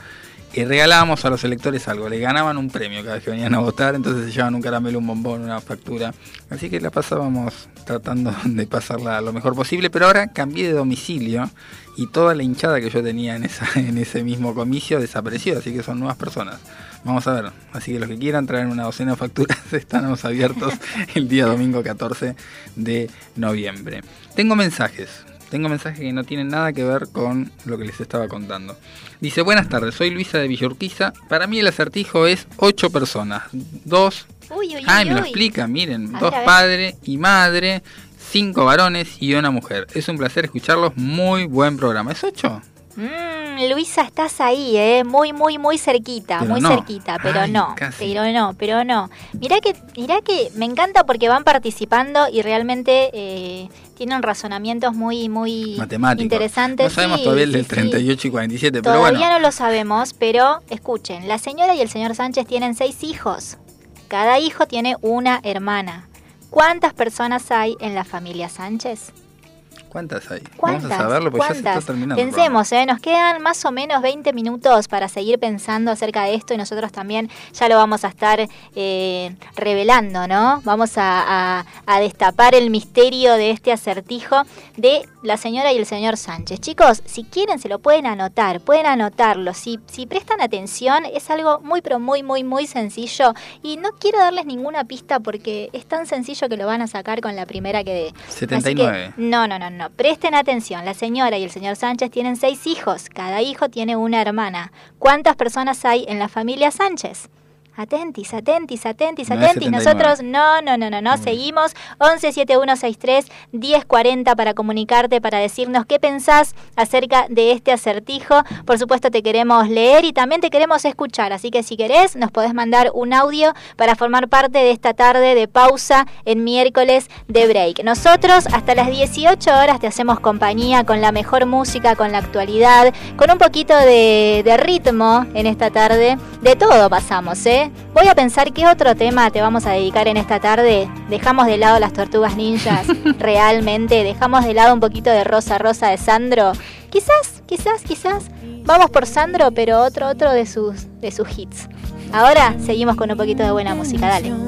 eh, regalábamos a los electores algo. Le ganaban un premio cada vez que venían a votar, entonces se llevaban un caramelo, un bombón, una factura. Así que la pasábamos tratando de pasarla lo mejor posible, pero ahora cambié de domicilio y toda la hinchada que yo tenía en, esa, en ese mismo comicio desapareció, así que son nuevas personas. Vamos a ver, así que los que quieran traer una docena de facturas estamos abiertos el día domingo 14 de noviembre. Tengo mensajes, tengo mensajes que no tienen nada que ver con lo que les estaba contando. Dice, buenas tardes, soy Luisa de Villorquiza. Para mí el acertijo es ocho personas, dos... Uy, uy, Ay, uy, me lo explica, miren, A dos padres y madre, cinco varones y una mujer. Es un placer escucharlos, muy buen programa. ¿Es ocho? Mm, Luisa, estás ahí, ¿eh? Muy, muy, muy cerquita, Pero muy no. cerquita, pero Ay, no, casi. pero no, pero no. Mirá que, mirá que me encanta porque van participando y realmente eh, tienen razonamientos muy, muy Matemático. interesantes. No sabemos Sí, todavía el sí, del sí. 38 y 47, pero Todavía bueno. no lo sabemos, pero escuchen, la señora y el señor Sánchez tienen seis hijos. Cada hijo tiene una hermana. ¿Cuántas personas hay en la familia Sánchez? ¿Cuántas hay? ¿Cuántas? Vamos a saberlo, porque ya se está terminando. Pensemos, ¿eh? nos quedan más o menos 20 minutos para seguir pensando acerca de esto y nosotros también ya lo vamos a estar eh, revelando, ¿no? Vamos a, a- a destapar el misterio de este acertijo de la señora y el señor Sánchez. Chicos, si quieren se lo pueden anotar, pueden anotarlo. Si, si prestan atención, es algo muy, pero muy, muy, muy sencillo y no quiero darles ninguna pista porque es tan sencillo que lo van a sacar con la primera que dé. Así que, 79. no, no, no, Presten atención. La señora y el señor Sánchez tienen seis hijos. Cada hijo tiene una hermana. ¿Cuántas personas hay en la familia Sánchez? Atentis, atentis, atentis, atentis. 79. Nosotros no, no, no, no, no. Seguimos 117163-1040 para comunicarte, para decirnos qué pensás acerca de este acertijo. Por supuesto te queremos leer y también te queremos escuchar. Así que si querés nos podés mandar un audio para formar parte de esta tarde de pausa en miércoles de break. Nosotros hasta las 18 horas te hacemos compañía con la mejor música, con la actualidad, con un poquito de, de ritmo en esta tarde. De todo pasamos, ¿eh? Voy a pensar qué otro tema te vamos a dedicar en esta tarde. Dejamos de lado las tortugas ninjas, realmente. Dejamos de lado un poquito de Rosa Rosa de Sandro. Quizás, quizás, quizás. Vamos por Sandro, pero otro, otro de sus, de sus hits. Ahora seguimos con un poquito de buena música, dale.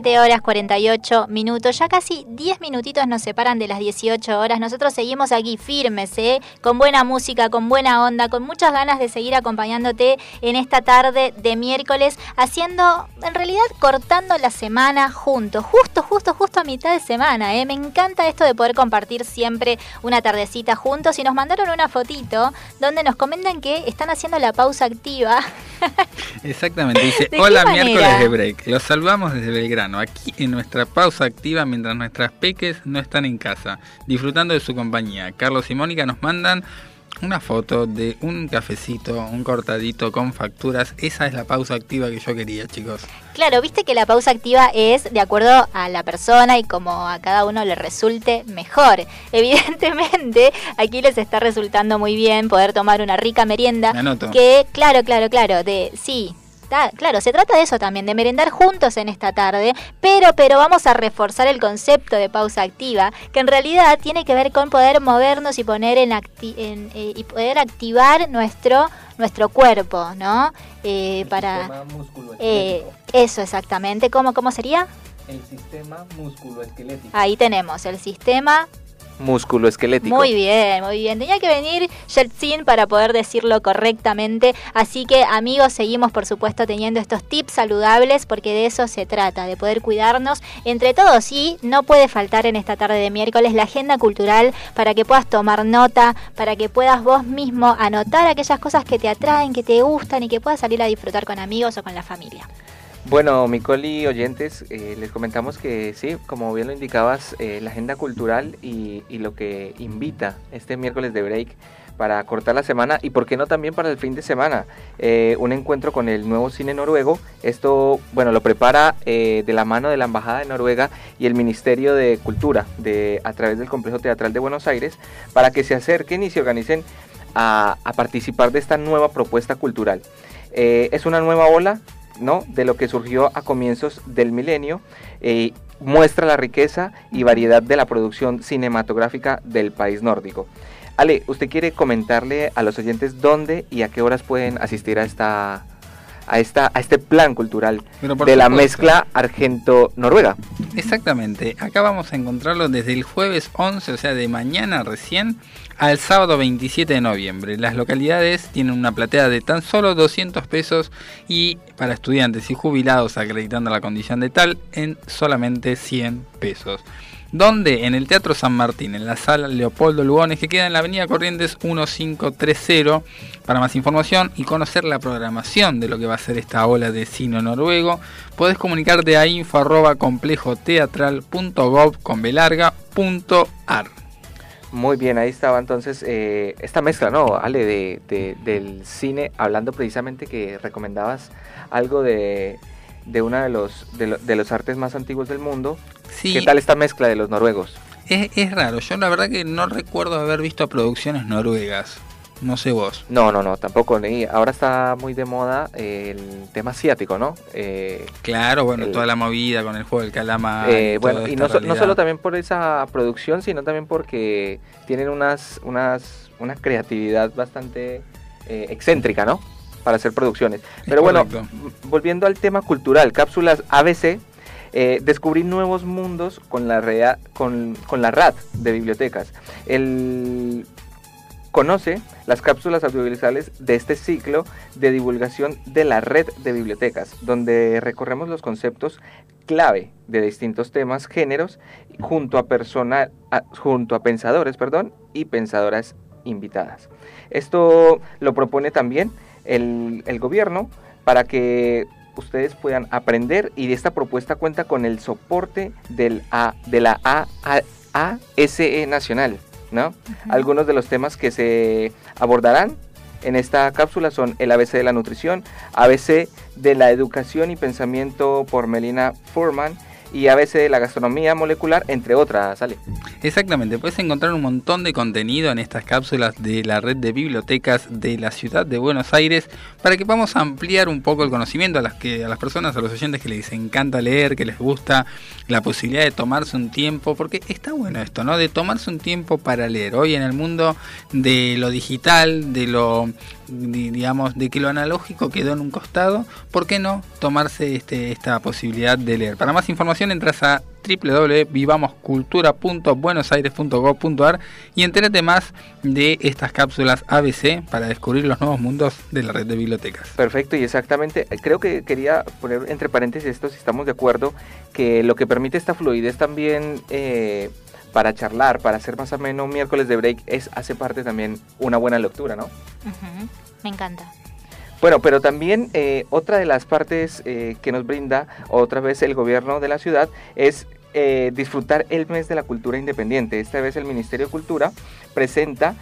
17 horas 48 minutos, ya casi 10 minutitos nos separan de las 18 horas. Nosotros seguimos aquí firmes, ¿eh? con buena música, con buena onda, con muchas ganas de seguir acompañándote en esta tarde de miércoles, haciendo, en realidad, cortando la semana juntos, justo, justo, justo a mitad de semana. ¿eh? Me encanta esto de poder compartir siempre una tardecita juntos y nos mandaron una fotito donde nos comentan que están haciendo la pausa activa. Exactamente, dice, ¿De qué hola miércoles de break, los salvamos desde Belgrano, aquí en nuestra pausa activa mientras nuestras peques no están en casa, disfrutando de su compañía. Carlos y Mónica nos mandan una foto de un cafecito, un cortadito con facturas, esa es la pausa activa que yo quería chicos. Claro, viste que la pausa activa es de acuerdo a la persona y como a cada uno le resulte mejor. Evidentemente, aquí les está resultando muy bien poder tomar una rica merienda. Me anoto. Que, claro, claro, claro, de sí. Claro, se trata de eso también, de merendar juntos en esta tarde, pero, pero vamos a reforzar el concepto de pausa activa, que en realidad tiene que ver con poder movernos y poner en, acti- en, eh, y poder activar nuestro nuestro cuerpo, ¿no? Eh, para eh, eso exactamente. ¿Cómo, ¿Cómo sería? El sistema musculoesquelético. Ahí tenemos el sistema. Músculo esquelético. Muy bien, muy bien. Tenía que venir Yeltsin para poder decirlo correctamente. Así que amigos, seguimos por supuesto teniendo estos tips saludables porque de eso se trata, de poder cuidarnos entre todos. Y no puede faltar en esta tarde de miércoles la agenda cultural para que puedas tomar nota, para que puedas vos mismo anotar aquellas cosas que te atraen, que te gustan y que puedas salir a disfrutar con amigos o con la familia. Bueno, Micoli oyentes, eh, les comentamos que sí, como bien lo indicabas, eh, la agenda cultural y, lo que invita este miércoles de break para cortar la semana y por qué no también para el fin de semana, eh, un encuentro con el nuevo cine noruego. Esto, bueno, lo prepara de la mano de la Embajada de Noruega y el Ministerio de Cultura de, a través del Complejo Teatral de Buenos Aires para que se acerquen y se organicen a, participar de esta nueva propuesta cultural. Es una nueva ola ¿no? de lo que surgió a comienzos del milenio. eh, muestra la riqueza y variedad de la producción cinematográfica del país nórdico. Ale, ¿usted quiere comentarle a los oyentes dónde y a qué horas pueden asistir a esta, a, esta, a este plan cultural Pero de la supuesto. mezcla argento-noruega. Exactamente, acá vamos a encontrarlo desde el jueves 11, o sea, de mañana recién, al sábado 27 de noviembre. Las localidades tienen una platea de tan solo 200 pesos y para estudiantes y jubilados acreditando la condición de tal en solamente 100 pesos. Donde en el Teatro San Martín, en la sala Leopoldo Lugones, que queda en la Avenida Corrientes 1530. Para más información y conocer la programación de lo que va a ser esta ola de cine noruego, podés comunicarte a info arroba con belarga punto ar. Muy bien, ahí estaba entonces eh, esta mezcla, ¿no, Ale? De, de- del cine, hablando precisamente que recomendabas algo de, de uno de los, de, lo- de los artes más antiguos del mundo. Sí. ¿Qué tal esta mezcla de los noruegos? Es, es raro, yo la verdad que no recuerdo haber visto producciones noruegas. No sé vos. No, no, no, tampoco. Ahora está muy de moda el tema asiático, ¿no? Eh, Claro, bueno, El- toda la movida con el juego del calamar. Eh, y bueno, y no, so- no solo también por esa producción, sino también porque tienen unas, unas, una creatividad bastante eh, excéntrica, ¿no? Para hacer producciones. Pero bueno, volviendo al tema cultural, cápsulas ABC, eh, descubrí nuevos mundos con la, rea- con, con la RAD de bibliotecas. El conoce las cápsulas audiovisuales de este ciclo de divulgación de la red de bibliotecas, donde recorremos los conceptos clave de distintos temas, géneros, junto a, persona- a- junto a pensadores perdón, y pensadoras invitadas. Esto lo propone también el, gobierno para que ustedes puedan aprender y esta propuesta cuenta con el soporte de la ASE Nacional. ¿No? Algunos de los temas que se abordarán en esta cápsula son el ABC de la nutrición, ABC de la educación y pensamiento por Melina Furman y ABC de la gastronomía molecular, entre otras, Ale. Exactamente, puedes encontrar un montón de contenido en estas cápsulas de la red de bibliotecas de la ciudad de Buenos Aires para que podamos ampliar un poco el conocimiento a las que a las personas, a los oyentes que les encanta leer, que les gusta la posibilidad de tomarse un tiempo, porque está bueno esto, ¿no? De tomarse un tiempo para leer. Hoy en el mundo de lo digital, de lo digamos de que lo analógico quedó en un costado, ¿por qué no tomarse este, esta posibilidad de leer? Para más información entras a www.vivamoscultura.buenosaires.gov.ar y entérate más de estas cápsulas ABC para descubrir los nuevos mundos de la red de bibliotecas. Perfecto, y exactamente, creo que quería poner entre paréntesis esto, si estamos de acuerdo, que lo que permite esta fluidez también eh, para charlar, para hacer más ameno un miércoles de break, es hace parte también una buena lectura, ¿no? Me encanta. Bueno, pero también eh, otra de las partes eh, que nos brinda otra vez el gobierno de la ciudad es eh, disfrutar el mes de la cultura independiente. Esta vez el Ministerio de Cultura presenta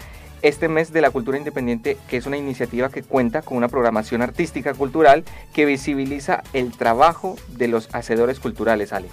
este mes de la cultura independiente, que es una iniciativa que cuenta con una programación artística cultural que visibiliza el trabajo de los hacedores culturales, Ale.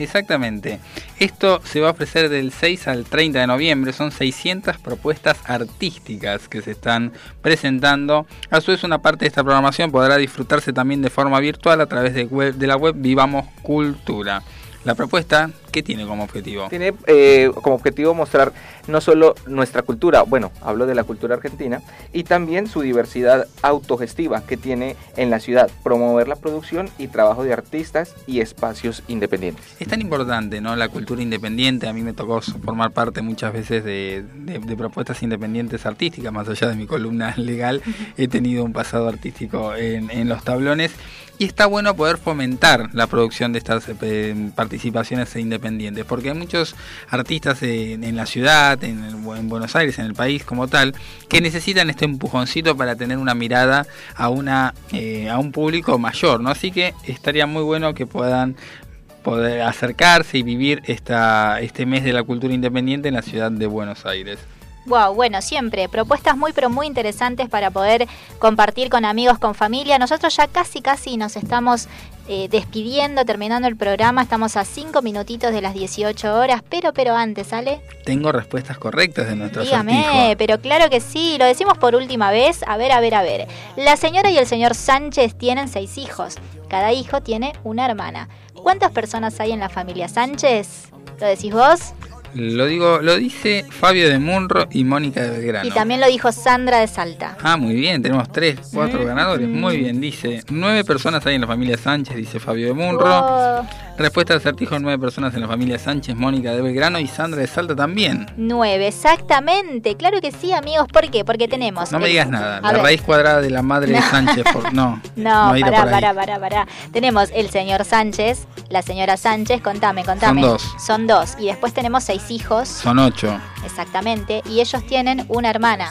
Exactamente. Esto se va a ofrecer del 6 al 30 de noviembre. Son 600 propuestas artísticas que se están presentando. A su vez, una parte de esta programación podrá disfrutarse también de forma virtual a través de, de la web Vivamos Cultura. La propuesta, ¿qué tiene como objetivo? Tiene eh, como objetivo mostrar no solo nuestra cultura, bueno, hablo de la cultura argentina, y también su diversidad autogestiva que tiene en la ciudad, promover la producción y trabajo de artistas y espacios independientes. Es tan importante, ¿no? La cultura independiente. A mí me tocó formar parte muchas veces de, de- de propuestas independientes artísticas, más allá de mi columna legal. He tenido un pasado artístico en, en los tablones. Y está bueno poder fomentar la producción de estas eh, participaciones independientes, porque hay muchos artistas en, en la ciudad, en, en Buenos Aires, en el país como tal, que necesitan este empujoncito para tener una mirada a, una, eh, a un público mayor, ¿no? Así que estaría muy bueno que puedan poder acercarse y vivir esta, este mes de la cultura independiente en la ciudad de Buenos Aires. Wow, bueno, siempre propuestas muy pero muy interesantes para poder compartir con amigos, con familia. Nosotros ya casi casi nos estamos eh, despidiendo, terminando el programa. Estamos a 5 minutitos de las 18 horas, pero pero antes, ¿sale? Tengo respuestas correctas de nuestro Dígame, pero claro que sí, lo decimos por última vez. A ver, a ver, a ver. La señora y el señor Sánchez tienen seis hijos. Cada hijo tiene una hermana. ¿Cuántas personas hay en la familia Sánchez? ¿Lo decís vos? Lo digo, lo dice Fabio de Munro y Mónica de Belgrano. Y también lo dijo Sandra de Salta. Ah, muy bien, tenemos tres, cuatro Mm. ganadores. Muy bien, dice. Nueve personas hay en la familia Sánchez, dice Fabio de Munro. Respuesta al acertijo, nueve personas en la familia Sánchez, Mónica de Belgrano y Sandra de Salta también. nueve, exactamente. Claro que sí, amigos. ¿Por qué? Porque tenemos. No me digas nada. A La ver. raíz cuadrada de la madre de Sánchez. Por... No, No, irá pará, pará, pará, pará. Tenemos el señor Sánchez, la señora Sánchez, contame, contame. Son dos. Son dos. Y después tenemos seis hijos, Son ocho. exactamente. Y ellos tienen una hermana,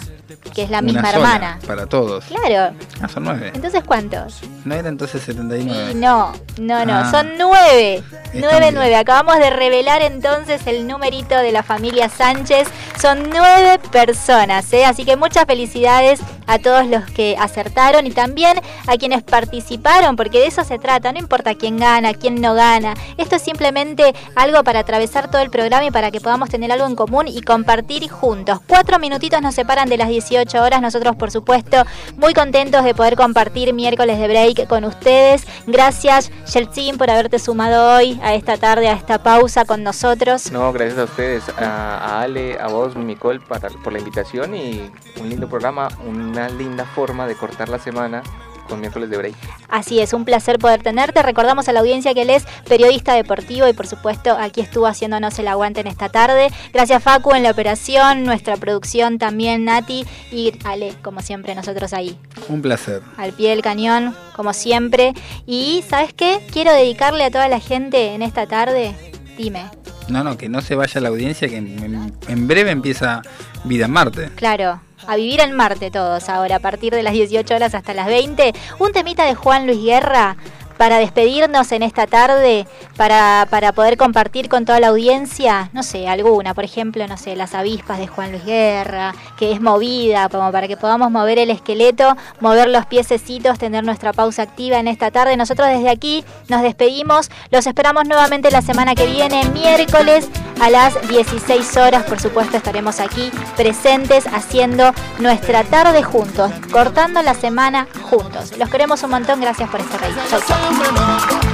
que es la Una misma sola, hermana. Para todos. Claro. Ah, son nueve. Entonces, ¿cuántos? ¿No era entonces 79? Y no, no, no, Ah. son nueve. Nueve, nueve. Acabamos de revelar entonces el numerito de la familia Sánchez. Son nueve personas, ¿eh? Así que muchas felicidades a todos los que acertaron y también a quienes participaron, porque de eso se trata. No importa quién gana, quién no gana. Esto es simplemente algo para atravesar todo el programa y para que podamos tener algo en común y compartir juntos. Cuatro minutitos nos separan de las 18 horas. Nosotros, por supuesto, muy contentos de poder compartir miércoles de break con ustedes. Gracias, Yeltsin, por haberte sumado hoy a esta tarde, a esta pausa con nosotros. No, gracias a ustedes, a, Ale, a vos, Micol, para, por la invitación y un lindo programa, una linda forma de cortar la semana con miércoles de break. Así es, un placer poder tenerte. Recordamos a la audiencia que él es periodista deportivo y por supuesto aquí estuvo haciéndonos el aguante en esta tarde. Gracias Facu en la operación, nuestra producción también Nati y Ale, como siempre nosotros ahí, Un placer. al pie del cañón, como siempre. Y ¿sabes qué? Quiero dedicarle a toda la gente en esta tarde, dime, No, no, que no se vaya la audiencia, que en, en- breve empieza Vida en Marte. Claro, a vivir en Marte todos ahora, a partir de las 18 horas hasta las 20. Un temita de Juan Luis Guerra para despedirnos en esta tarde, para, para poder compartir con toda la audiencia, no sé, alguna, por ejemplo, no sé, las avispas de Juan Luis Guerra, que es movida, como para que podamos mover el esqueleto, mover los piececitos, tener nuestra pausa activa en esta tarde. Nosotros desde aquí nos despedimos, los esperamos nuevamente la semana que viene, miércoles a las 16 horas, por supuesto estaremos aquí presentes haciendo nuestra tarde juntos, cortando la semana juntos. Los queremos un montón, gracias por estar ahí. Chau, chau.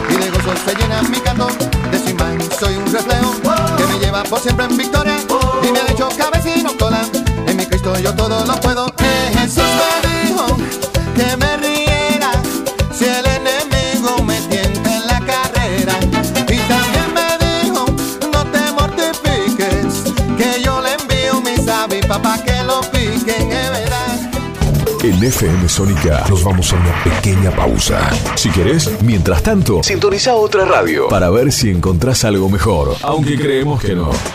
Y de gozo se llena mi canto. De su imagen soy un reflejo que me lleva por siempre en victoria y me ha hecho cabecino cola. En mi Cristo yo todo lo puedo. En FM Sónica nos vamos a una pequeña pausa. Si querés, mientras tanto, sintoniza otra radio para ver si encontrás algo mejor. Aunque creemos que no.